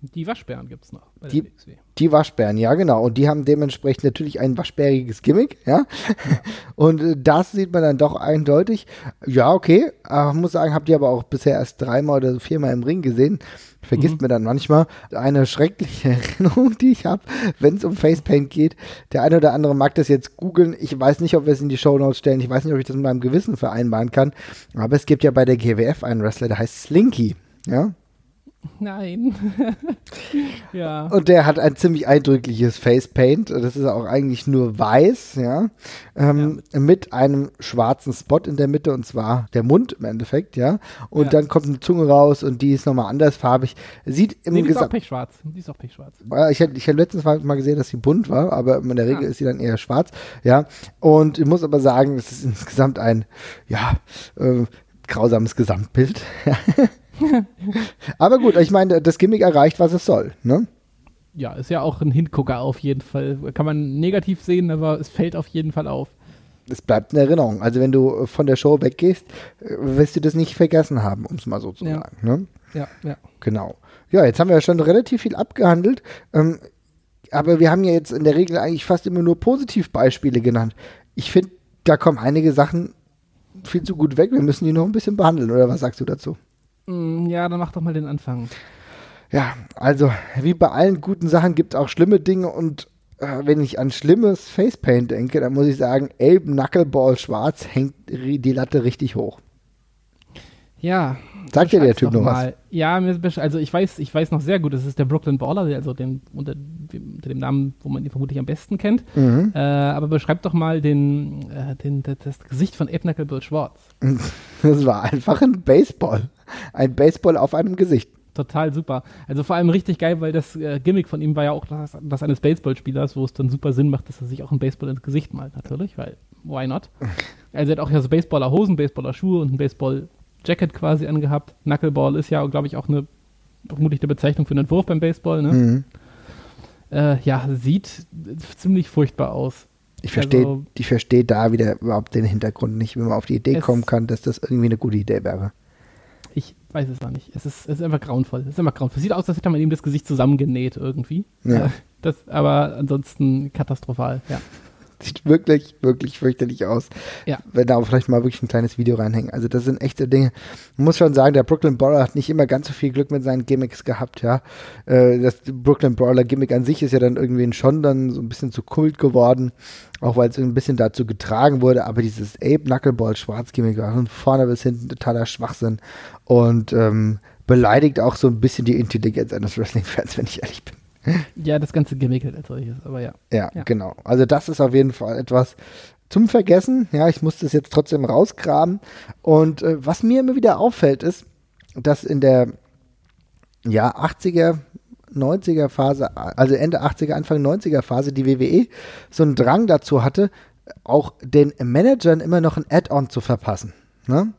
Die Waschbären gibt es noch. die, die Waschbären, ja, genau. Und die haben dementsprechend natürlich ein waschbäriges Gimmick, ja. ja. Und äh, das sieht man dann doch eindeutig. Ja, okay. Aber muss sagen, habt ihr aber auch bisher erst dreimal oder viermal im Ring gesehen. Vergisst mhm. mir dann manchmal eine schreckliche Erinnerung, die ich habe, wenn es um Facepaint geht. Der eine oder andere mag das jetzt googeln. Ich weiß nicht, ob wir es in die Show Notes stellen. Ich weiß nicht, ob ich das mit meinem Gewissen vereinbaren kann. Aber es gibt ja bei der GWF einen Wrestler, der heißt Slinky. Ja, Nein. ja. Und der hat ein ziemlich eindrückliches Facepaint. Das ist auch eigentlich nur weiß, ja? Ähm, ja. Mit einem schwarzen Spot in der Mitte und zwar der Mund im Endeffekt, ja. Und ja. dann kommt eine Zunge raus und die ist nochmal andersfarbig. Sieht im nee, die ist auch pechschwarz. Die ist auch pechschwarz. Ich hätte ich hätt letztens mal gesehen, dass sie bunt war, aber in der Regel ah. ist sie dann eher schwarz, ja. Und ich muss aber sagen, es ist insgesamt ein, ja, äh, grausames Gesamtbild. Aber gut, ich meine, das Gimmick erreicht, was es soll, ne? Ja, ist ja auch ein Hingucker auf jeden Fall. Kann man negativ sehen, aber es fällt auf jeden Fall auf. Es bleibt in Erinnerung. Also wenn du von der Show weggehst, wirst du das nicht vergessen haben, um es mal so zu ja. sagen. Ne? Ja, ja. Genau. Ja, jetzt haben wir ja schon relativ viel abgehandelt. Ähm, aber wir haben ja jetzt in der Regel eigentlich fast immer nur Positivbeispiele genannt. Ich finde, da kommen einige Sachen viel zu gut weg. Wir müssen die noch ein bisschen behandeln, oder was sagst du dazu? Mm, ja, dann mach doch mal den Anfang. Ja, also wie bei allen guten Sachen gibt es auch schlimme Dinge und äh, wenn ich an schlimmes Facepaint denke, dann muss ich sagen, Abe Knuckleball Schwarz hängt die Latte richtig hoch. Ja. Sagt dir der Typ noch mal. was? Ja, also ich weiß, ich weiß noch sehr gut, das ist der Brooklyn Baller, also den, unter, unter dem Namen, wo man ihn vermutlich am besten kennt. Mhm. Äh, aber beschreib doch mal den, äh, den, das Gesicht von Abe Knuckleball Schwarz. Das war einfach ein Baseball. Ein Baseball auf einem Gesicht. Total super. Also vor allem richtig geil, weil das äh, Gimmick von ihm war ja auch das, das eines Baseballspielers, wo es dann super Sinn macht, dass er sich auch ein Baseball ins Gesicht malt, natürlich, weil why not? Also er hat auch ja so Baseballer Hosen, Baseballer Schuhe und ein Baseball Jacket quasi angehabt. Knuckleball ist ja, glaube ich, auch eine vermutlich der Bezeichnung für einen Wurf beim Baseball, ne? Mhm. Äh, ja, sieht ziemlich furchtbar aus. Ich verstehe also, ich versteh da wieder überhaupt den Hintergrund nicht, wie man auf die Idee kommen kann, dass das irgendwie eine gute Idee wäre. Ich weiß es noch nicht. Es ist, es ist einfach grauenvoll. Es ist einfach grauenvoll. Sieht aus, als hätte man ihm das Gesicht zusammengenäht irgendwie. Ja. Das, aber ansonsten katastrophal, ja. Sieht wirklich, wirklich fürchterlich aus. Ja. Wenn da auch vielleicht mal wirklich ein kleines Video reinhängen. Also das sind echte Dinge. Man muss schon sagen, der Brooklyn Brawler hat nicht immer ganz so viel Glück mit seinen Gimmicks gehabt, ja. Äh, das Brooklyn Brawler Gimmick an sich ist ja dann irgendwie schon dann so ein bisschen zu Kult geworden. Auch weil es ein bisschen dazu getragen wurde. Aber dieses Ape Knuckleball Schwarz Gimmick war von vorne bis hinten totaler Schwachsinn. Und ähm, beleidigt auch so ein bisschen die Intelligenz eines Wrestling-Fans, wenn ich ehrlich bin. Ja, das ganze gewickelt als solches, aber ja. ja. ja. genau. Also das ist auf jeden Fall etwas zum Vergessen. Ja, ich muss das jetzt trotzdem rausgraben. Und äh, was mir immer wieder auffällt, ist, dass in der ja, 80er, 90er Phase, also Ende 80er, Anfang 90er Phase, die WWE so einen Drang dazu hatte, auch den Managern immer noch ein Add-on zu verpassen. Ne?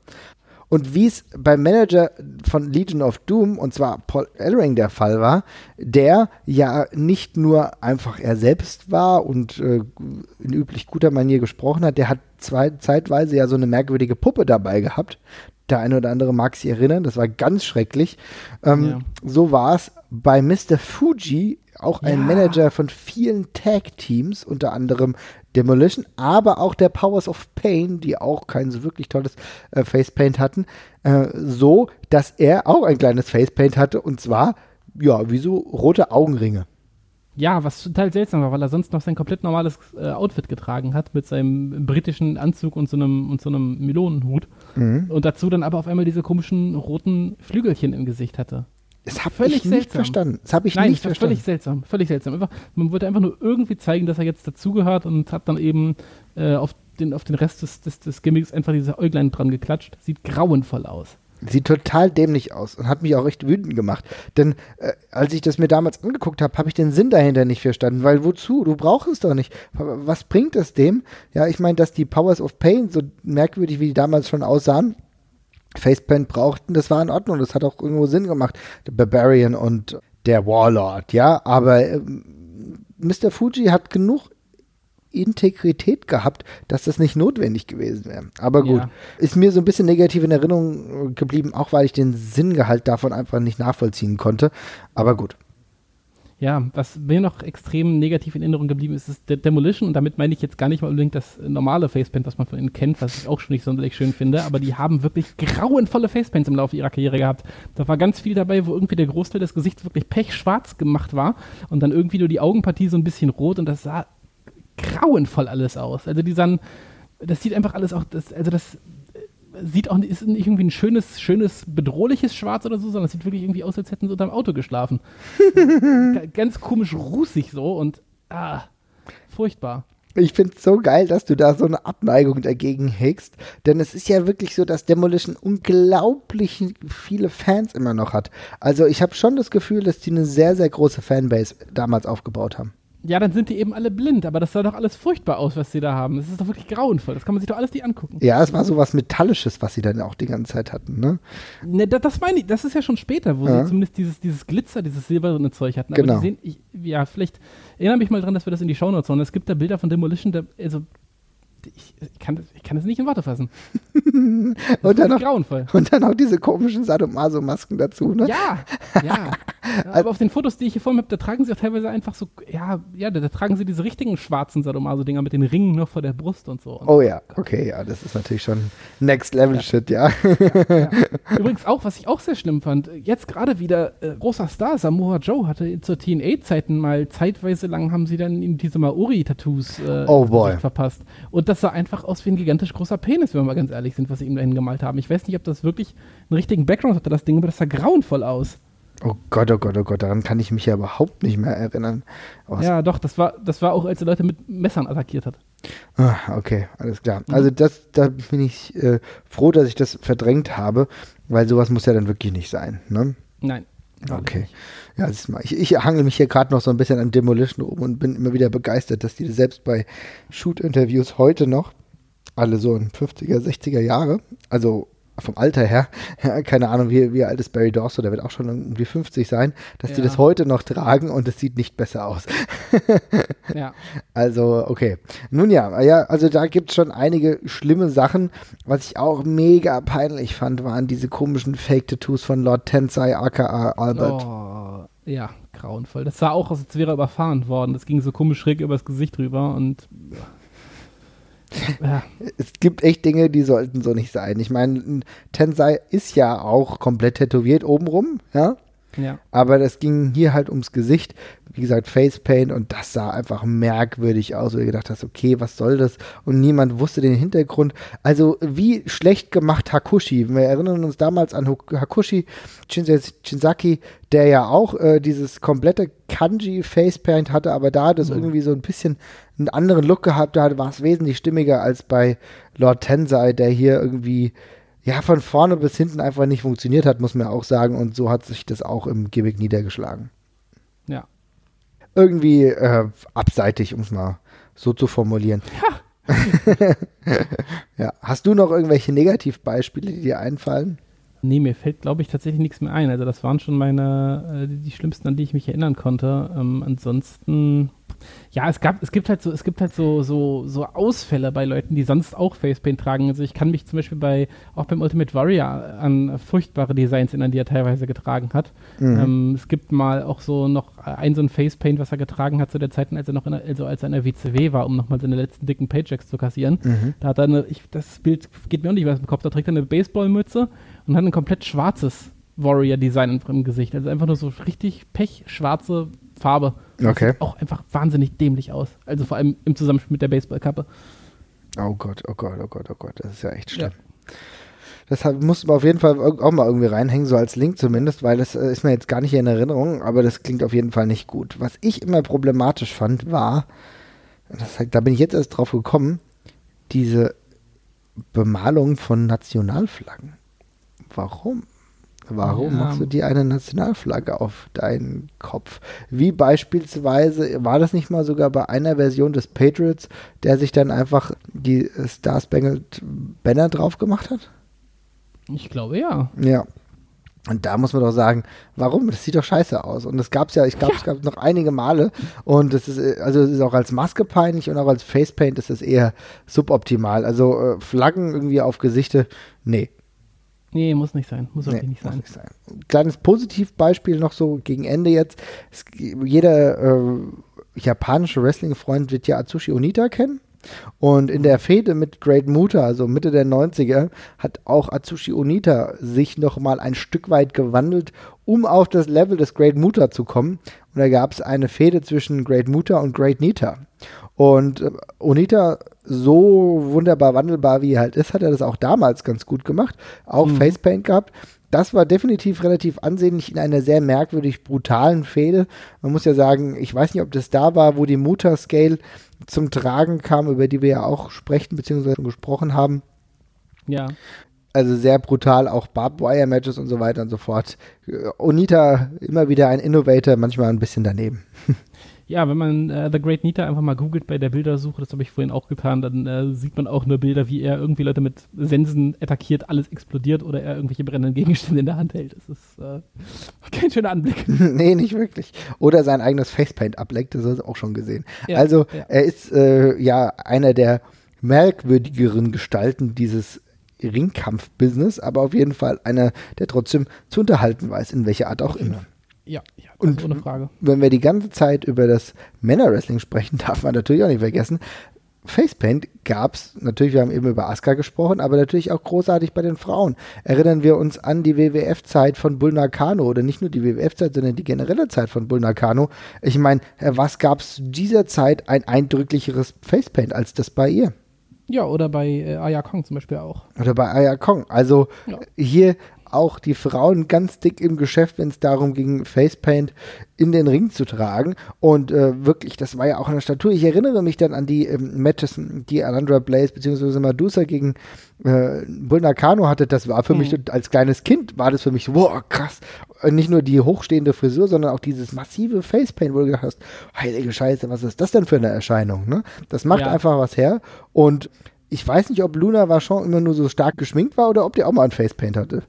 Und wie es beim Manager von Legion of Doom, und zwar Paul Ellering der Fall war, der ja nicht nur einfach er selbst war und äh, in üblich guter Manier gesprochen hat, der hat zwei, zeitweise ja so eine merkwürdige Puppe dabei gehabt. Der eine oder andere mag sich erinnern, das war ganz schrecklich. Ähm, ja. So war es bei Mr. Fuji auch ein ja. Manager von vielen Tag-Teams, unter anderem Demolition, aber auch der Powers of Pain, die auch kein so wirklich tolles äh, Facepaint hatten, äh, so, dass er auch ein kleines Facepaint hatte und zwar, ja, wie so rote Augenringe. Ja, was total seltsam war, weil er sonst noch sein komplett normales äh, Outfit getragen hat mit seinem britischen Anzug und so einem, und so einem Melonenhut. Mhm. Und dazu dann aber auf einmal diese komischen roten Flügelchen im Gesicht hatte. Das habe ich nicht seltsam. verstanden. Das habe ich Nein, nicht verstanden. Völlig seltsam, völlig seltsam. Einfach, man wollte einfach nur irgendwie zeigen, dass er jetzt dazugehört und hat dann eben äh, auf, den, auf den Rest des, des, des Gimmicks einfach diese Äuglein dran geklatscht. Sieht grauenvoll aus. Sieht total dämlich aus und hat mich auch recht wütend gemacht. Denn äh, als ich das mir damals angeguckt habe, habe ich den Sinn dahinter nicht verstanden. Weil wozu? Du brauchst es doch nicht. Was bringt es dem? Ja, ich meine, dass die Powers of Pain so merkwürdig wie die damals schon aussahen, Facepaint brauchten, das war in Ordnung, das hat auch irgendwo Sinn gemacht. Der Barbarian und der Warlord, ja, aber ähm, Mr. Fuji hat genug Integrität gehabt, dass das nicht notwendig gewesen wäre. Aber gut, ja. ist mir so ein bisschen negativ in Erinnerung geblieben, auch weil ich den Sinngehalt davon einfach nicht nachvollziehen konnte. Aber gut. Ja, was mir noch extrem negativ in Erinnerung geblieben ist, ist der Demolition. Und damit meine ich jetzt gar nicht mal unbedingt das normale Facepaint, was man von ihnen kennt, was ich auch schon nicht sonderlich schön finde. Aber die haben wirklich grauenvolle Facepaints im Laufe ihrer Karriere gehabt. Da war ganz viel dabei, wo irgendwie der Großteil des Gesichts wirklich pechschwarz gemacht war. Und dann irgendwie nur die Augenpartie so ein bisschen rot. Und das sah grauenvoll alles aus. Also die sahen, das sieht einfach alles auch, das, also das sieht auch ist nicht irgendwie ein schönes, schönes, bedrohliches Schwarz oder so, sondern es sieht wirklich irgendwie aus, als hätten sie unter dem Auto geschlafen. Ganz komisch rußig so und ah, furchtbar. Ich finde es so geil, dass du da so eine Abneigung dagegen hegst, denn es ist ja wirklich so, dass Demolition unglaublich viele Fans immer noch hat. Also ich habe schon das Gefühl, dass die eine sehr, sehr große Fanbase damals aufgebaut haben. Ja, dann sind die eben alle blind, aber das sah doch alles furchtbar aus, was sie da haben. Das ist doch wirklich grauenvoll. Das kann man sich doch alles nicht angucken. Ja, es war so was Metallisches, was sie dann auch die ganze Zeit hatten, ne? Ne, das, das meine ich, das ist ja schon später, wo ja. sie zumindest dieses, dieses Glitzer, dieses silberne Zeug hatten. Aber genau. Sehen, ich, ja, vielleicht erinnere mich mal dran, dass wir das in die Shownotes hauen. Es gibt da Bilder von Demolition, da, also ich, ich, kann das, ich kann das nicht in Worte fassen. und, dann noch, grauenvoll. und dann auch diese komischen Sadomaso-Masken dazu, ne? Ja, ja. aber auf den Fotos, die ich hier vor mir habe, da tragen sie auch teilweise einfach so, ja, ja, da, da tragen sie diese richtigen schwarzen Sadomaso-Dinger mit den Ringen noch vor der Brust und so. oh ja, okay, ja, das ist natürlich schon Next-Level-Shit, ja. Ja, ja. Übrigens auch, was ich auch sehr schlimm fand, jetzt gerade wieder äh, großer Star, Samoa Joe hatte zur TNA-Zeiten mal zeitweise lang haben sie dann in diese Maori-Tattoos äh, oh verpasst. Und das sah einfach aus wie ein gigantisch großer Penis, wenn wir mal ganz ehrlich sind, was sie ihm dahin gemalt haben. Ich weiß nicht, ob das wirklich einen richtigen Background hatte, das Ding, aber das sah grauenvoll aus. Oh Gott, oh Gott, oh Gott, daran kann ich mich ja überhaupt nicht mehr erinnern. Oh, ja, doch, das war, das war auch, als er Leute mit Messern attackiert hat. Ah, okay, alles klar. Mhm. Also das, da bin ich äh, froh, dass ich das verdrängt habe, weil sowas muss ja dann wirklich nicht sein, ne? Nein. Okay. Ja, das mal, ich, ich hangel mich hier gerade noch so ein bisschen an Demolition um und bin immer wieder begeistert, dass die selbst bei Shoot-Interviews heute noch, alle so in 50er, 60er Jahre, also vom Alter her, keine Ahnung, wie, wie alt ist Barry Dorso, der wird auch schon um die 50 sein, dass ja. die das heute noch tragen und es sieht nicht besser aus. ja. Also, okay. Nun ja, ja, also da gibt es schon einige schlimme Sachen. Was ich auch mega peinlich fand, waren diese komischen Fake-Tattoos von Lord Tensai aka Albert. Oh, ja, grauenvoll. Das sah auch aus, als wäre er überfahren worden. Das ging so komisch schräg übers Gesicht rüber und ja. Es gibt echt Dinge, die sollten so nicht sein. Ich meine, Tensei ist ja auch komplett tätowiert obenrum, ja. Ja. Aber das ging hier halt ums Gesicht. Wie gesagt, Facepaint und das sah einfach merkwürdig aus, wo du gedacht hast, okay, was soll das? Und niemand wusste den Hintergrund. Also wie schlecht gemacht Hakushi. Wir erinnern uns damals an Hakushi Shinsaki, der ja auch äh, dieses komplette Kanji Facepaint hatte, aber da hat es mhm. irgendwie so ein bisschen einen anderen Look gehabt. Da war es wesentlich stimmiger als bei Lord Tensei, der hier irgendwie ja, von vorne bis hinten einfach nicht funktioniert hat, muss man auch sagen. Und so hat sich das auch im Gimmick niedergeschlagen. Ja. Irgendwie äh, abseitig, um es mal so zu formulieren. Ja. ja. Hast du noch irgendwelche Negativbeispiele, die dir einfallen? Nee, mir fällt, glaube ich, tatsächlich nichts mehr ein. Also das waren schon meine, äh, die schlimmsten, an die ich mich erinnern konnte. Ähm, ansonsten ja, es gab, es gibt halt so, es gibt halt so, so, so Ausfälle bei Leuten, die sonst auch Facepaint tragen. Also ich kann mich zum Beispiel bei, auch beim Ultimate Warrior an furchtbare Designs erinnern, die er teilweise getragen hat. Mhm. Ähm, es gibt mal auch so noch ein so ein Facepaint, was er getragen hat zu der Zeit, als er noch in der, also als er in der WCW war, um nochmal seine letzten dicken Paychecks zu kassieren. Mhm. Da hat er eine, ich, das Bild geht mir auch nicht was im Kopf, da trägt er eine Baseballmütze und hat ein komplett schwarzes Warrior-Design im Gesicht. Also einfach nur so richtig pechschwarze Farbe. Das okay. Sieht auch einfach wahnsinnig dämlich aus. Also vor allem im Zusammenspiel mit der Baseballkappe. Oh Gott, oh Gott, oh Gott, oh Gott, das ist ja echt schlimm. Ja. Das muss man auf jeden Fall auch mal irgendwie reinhängen, so als Link zumindest, weil das äh, ist mir jetzt gar nicht in Erinnerung, aber das klingt auf jeden Fall nicht gut. Was ich immer problematisch fand, war, das, da bin ich jetzt erst drauf gekommen, diese Bemalung von Nationalflaggen. Warum? Warum ja. machst du dir eine Nationalflagge auf deinen Kopf? Wie beispielsweise, war das nicht mal sogar bei einer Version des Patriots, der sich dann einfach die Star Spangled Banner drauf gemacht hat? Ich glaube ja. Ja. Und da muss man doch sagen, warum? Das sieht doch scheiße aus. Und das gab es ja, ich glaube, ja. es gab noch einige Male. Und es ist, also es ist auch als Maske peinlich und auch als Facepaint ist es eher suboptimal. Also äh, Flaggen irgendwie auf Gesichte, nee. Nee, muss nicht sein. Muss nee, nicht sein. Nicht sein. Kleines Positivbeispiel noch so gegen Ende jetzt. Es, jeder äh, japanische Wrestling-Freund wird ja Atsushi Onita kennen. Und in der Fehde mit Great Muta, also Mitte der 90er, hat auch Atsushi Onita sich nochmal ein Stück weit gewandelt, um auf das Level des Great Muta zu kommen. Und da gab es eine Fehde zwischen Great Muta und Great Nita. Und äh, Onita, so wunderbar wandelbar wie er halt ist, hat er das auch damals ganz gut gemacht. Auch mhm. Facepaint gehabt. Das war definitiv relativ ansehnlich in einer sehr merkwürdig brutalen Fehde. Man muss ja sagen, ich weiß nicht, ob das da war, wo die Mutter-Scale zum Tragen kam, über die wir ja auch sprechen bzw. gesprochen haben. Ja. Also sehr brutal, auch Barbed Wire Matches und so weiter und so fort. Äh, Onita immer wieder ein Innovator, manchmal ein bisschen daneben. Ja, wenn man äh, The Great Nita einfach mal googelt bei der Bildersuche, das habe ich vorhin auch getan, dann äh, sieht man auch nur Bilder, wie er irgendwie Leute mit Sensen attackiert, alles explodiert oder er irgendwelche brennenden Gegenstände in der Hand hält. Das ist äh, kein schöner Anblick. nee, nicht wirklich. Oder sein eigenes Facepaint ableckt, das hast du auch schon gesehen. Ja, also ja. er ist äh, ja einer der merkwürdigeren Gestalten dieses Ringkampf-Business, aber auf jeden Fall einer, der trotzdem zu unterhalten weiß, in welcher Art auch immer. Ja, ja und ohne Frage. Wenn wir die ganze Zeit über das Männerwrestling sprechen, darf man natürlich auch nicht vergessen, Facepaint gab es, natürlich, wir haben eben über Asuka gesprochen, aber natürlich auch großartig bei den Frauen. Erinnern wir uns an die WWF-Zeit von Bull Nakano oder nicht nur die WWF-Zeit, sondern die generelle Zeit von Bull Nakano. Ich meine, äh, was gab es dieser Zeit ein eindrücklicheres Facepaint als das bei ihr? Ja, oder bei äh, Aya Kong zum Beispiel auch. Oder bei Aya Kong. Also ja. hier auch die Frauen ganz dick im Geschäft, wenn es darum ging, Facepaint in den Ring zu tragen. Und äh, wirklich, das war ja auch eine Statur. Ich erinnere mich dann an die ähm, Matches, die Alandra Blaze bzw. Medusa gegen äh, Bull Nakano hatte. Das war für mhm. mich als kleines Kind, war das für mich, wow, krass. Nicht nur die hochstehende Frisur, sondern auch dieses massive Facepaint, wo du gedacht hast, heilige Scheiße, was ist das denn für eine Erscheinung? Ne? Das macht ja. einfach was her. Und ich weiß nicht, ob Luna Vachon immer nur so stark geschminkt war oder ob die auch mal ein Facepaint hatte.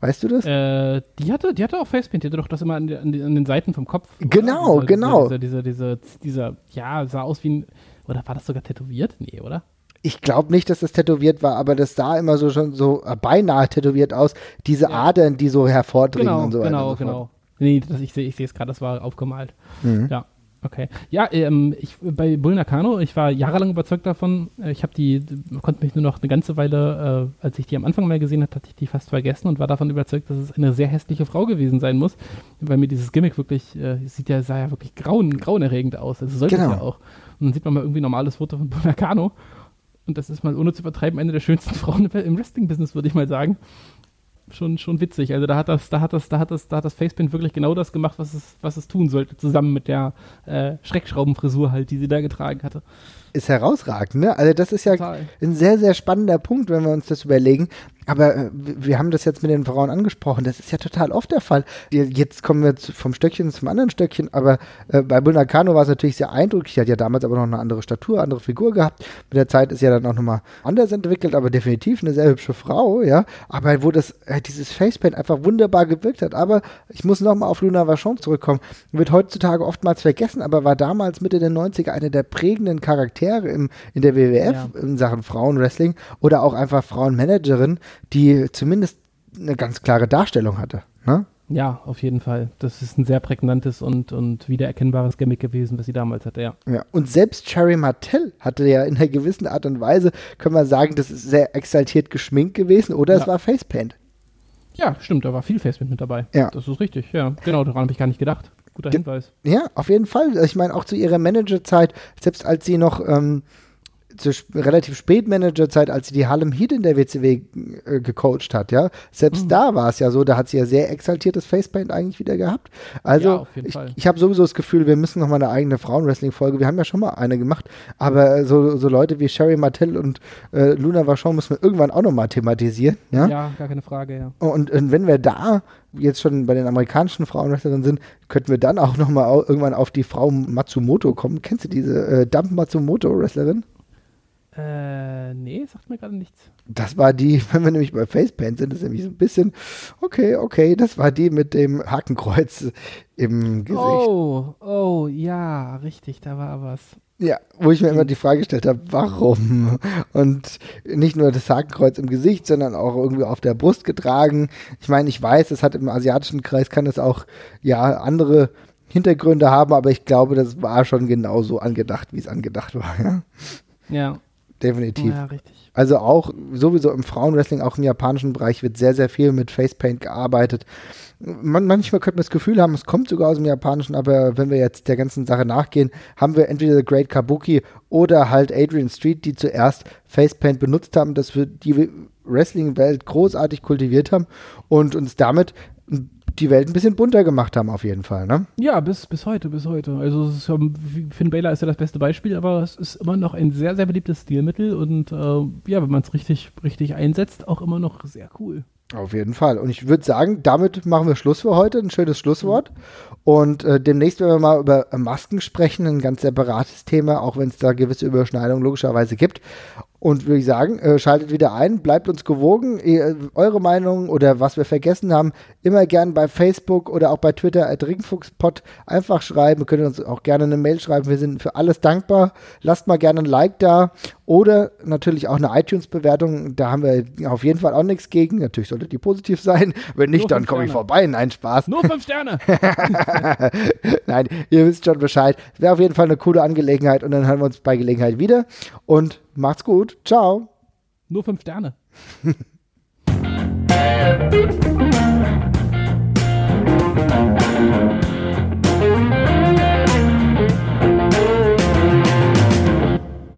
Weißt du das? Äh, die, hatte, die hatte auch Facepaint, die hatte doch das immer an, an, an den Seiten vom Kopf. Genau, oder? genau. Dieser, dieser, dieser, dieser, ja, sah aus wie ein, oder war das sogar tätowiert? Nee, oder? Ich glaube nicht, dass das tätowiert war, aber das sah immer so schon so äh, beinahe tätowiert aus. Diese ja. Adern, die so hervordringen genau, und so weiter. Genau, so genau. Nee, das, ich sehe ich es gerade, das war aufgemalt. Mhm. Ja. Okay. Ja, ähm, ich, bei Bull Nakano, ich war jahrelang überzeugt davon. Äh, ich habe die, konnte mich nur noch eine ganze Weile, äh, als ich die am Anfang mal gesehen habe, hatte ich die fast vergessen und war davon überzeugt, dass es eine sehr hässliche Frau gewesen sein muss, weil mir dieses Gimmick wirklich, äh, sieht ja, sah ja wirklich grauen, grauenerregend aus. Also sollte genau. es ja auch. Und dann sieht man mal irgendwie ein normales Foto von Bull Nakano. Und das ist mal, ohne zu übertreiben, eine der schönsten Frauen im Wrestling-Business, würde ich mal sagen schon, schon witzig. Also da hat das, da hat das, da hat das, da hat das Facepaint wirklich genau das gemacht, was es, was es tun sollte, zusammen mit der äh, Schreckschraubenfrisur halt, die sie da getragen hatte ist herausragend, ne? Also das ist ja Total. ein sehr, sehr spannender Punkt, wenn wir uns das überlegen. Aber äh, wir haben das jetzt mit den Frauen angesprochen. Das ist ja total oft der Fall. Jetzt kommen wir vom Stöckchen zum anderen Stöckchen. Aber äh, bei Bulnacano war es natürlich sehr eindrücklich. Die hat ja damals aber noch eine andere Statur, andere Figur gehabt. Mit der Zeit ist ja dann auch nochmal anders entwickelt, aber definitiv eine sehr hübsche Frau, ja. Aber wo das, äh, dieses Facepaint einfach wunderbar gewirkt hat. Aber ich muss nochmal auf Luna Vachon zurückkommen. Wird heutzutage oftmals vergessen, aber war damals Mitte der 90er eine der prägenden Charaktere im, in der WWF ja. in Sachen Frauenwrestling oder auch einfach Frauenmanagerin die zumindest eine ganz klare Darstellung hatte. Ne? Ja, auf jeden Fall. Das ist ein sehr prägnantes und, und wiedererkennbares Gimmick gewesen, was sie damals hatte, ja. ja. Und selbst Cherry Martell hatte ja in einer gewissen Art und Weise, können wir sagen, das ist sehr exaltiert geschminkt gewesen oder ja. es war Facepaint. Ja, stimmt, da war viel Facepaint mit dabei. Ja. Das ist richtig, ja. Genau, daran habe ich gar nicht gedacht. Guter Hinweis. Ja, auf jeden Fall. Ich meine, auch zu ihrer Managerzeit, selbst als sie noch ähm, zur relativ spät Managerzeit, als sie die Harlem Heat in der WCW äh, gecoacht hat, ja. Selbst mhm. da war es ja so, da hat sie ja sehr exaltiertes Facepaint eigentlich wieder gehabt. Also ja, ich, ich habe sowieso das Gefühl, wir müssen noch mal eine eigene Frauenwrestling-Folge, wir haben ja schon mal eine gemacht, aber so, so Leute wie Sherry Martell und äh, Luna Vachon müssen wir irgendwann auch noch mal thematisieren, ja. Ja, gar keine Frage, ja. Und, und wenn wir da jetzt schon bei den amerikanischen Frauenwrestlerinnen sind, könnten wir dann auch noch mal irgendwann auf die Frau Matsumoto kommen. Kennst du diese äh, Dump Matsumoto-Wrestlerin? Äh, nee, sagt mir gerade nichts. Das war die, wenn wir nämlich bei Facepaint sind, ist nämlich so ein bisschen, okay, okay, das war die mit dem Hakenkreuz im Gesicht. Oh, oh, ja, richtig, da war was. Ja, wo ich mir immer die Frage gestellt habe, warum? Und nicht nur das Hakenkreuz im Gesicht, sondern auch irgendwie auf der Brust getragen. Ich meine, ich weiß, es hat im asiatischen Kreis kann es auch ja andere Hintergründe haben, aber ich glaube, das war schon genauso angedacht, wie es angedacht war. Ja. ja definitiv. Ja, richtig. Also auch sowieso im Frauenwrestling, auch im japanischen Bereich wird sehr, sehr viel mit Facepaint gearbeitet. Man, manchmal könnte man das Gefühl haben, es kommt sogar aus dem Japanischen, aber wenn wir jetzt der ganzen Sache nachgehen, haben wir entweder The Great Kabuki oder halt Adrian Street, die zuerst Facepaint benutzt haben, das für die Wrestling-Welt großartig kultiviert haben und uns damit die Welt ein bisschen bunter gemacht haben, auf jeden Fall, ne? Ja, bis, bis heute, bis heute. Also ist, Finn Baylor ist ja das beste Beispiel, aber es ist immer noch ein sehr, sehr beliebtes Stilmittel und äh, ja, wenn man es richtig, richtig einsetzt, auch immer noch sehr cool. Auf jeden Fall. Und ich würde sagen, damit machen wir Schluss für heute. Ein schönes Schlusswort. Und äh, demnächst werden wir mal über Masken sprechen, ein ganz separates Thema, auch wenn es da gewisse Überschneidungen logischerweise gibt. Und würde ich sagen, äh, schaltet wieder ein, bleibt uns gewogen. Ihr, eure Meinung oder was wir vergessen haben, immer gern bei Facebook oder auch bei Twitter at Ringfuchspot einfach schreiben. Ihr könnt uns auch gerne eine Mail schreiben. Wir sind für alles dankbar. Lasst mal gerne ein Like da oder natürlich auch eine iTunes-Bewertung. Da haben wir auf jeden Fall auch nichts gegen. Natürlich sollte die positiv sein. Wenn nicht, Nur dann komme ich vorbei. Nein, Spaß. Nur fünf Sterne. Nein, ihr wisst schon Bescheid. Wäre auf jeden Fall eine coole Angelegenheit und dann hören wir uns bei Gelegenheit wieder. Und macht's gut. Ciao. Nur fünf Sterne.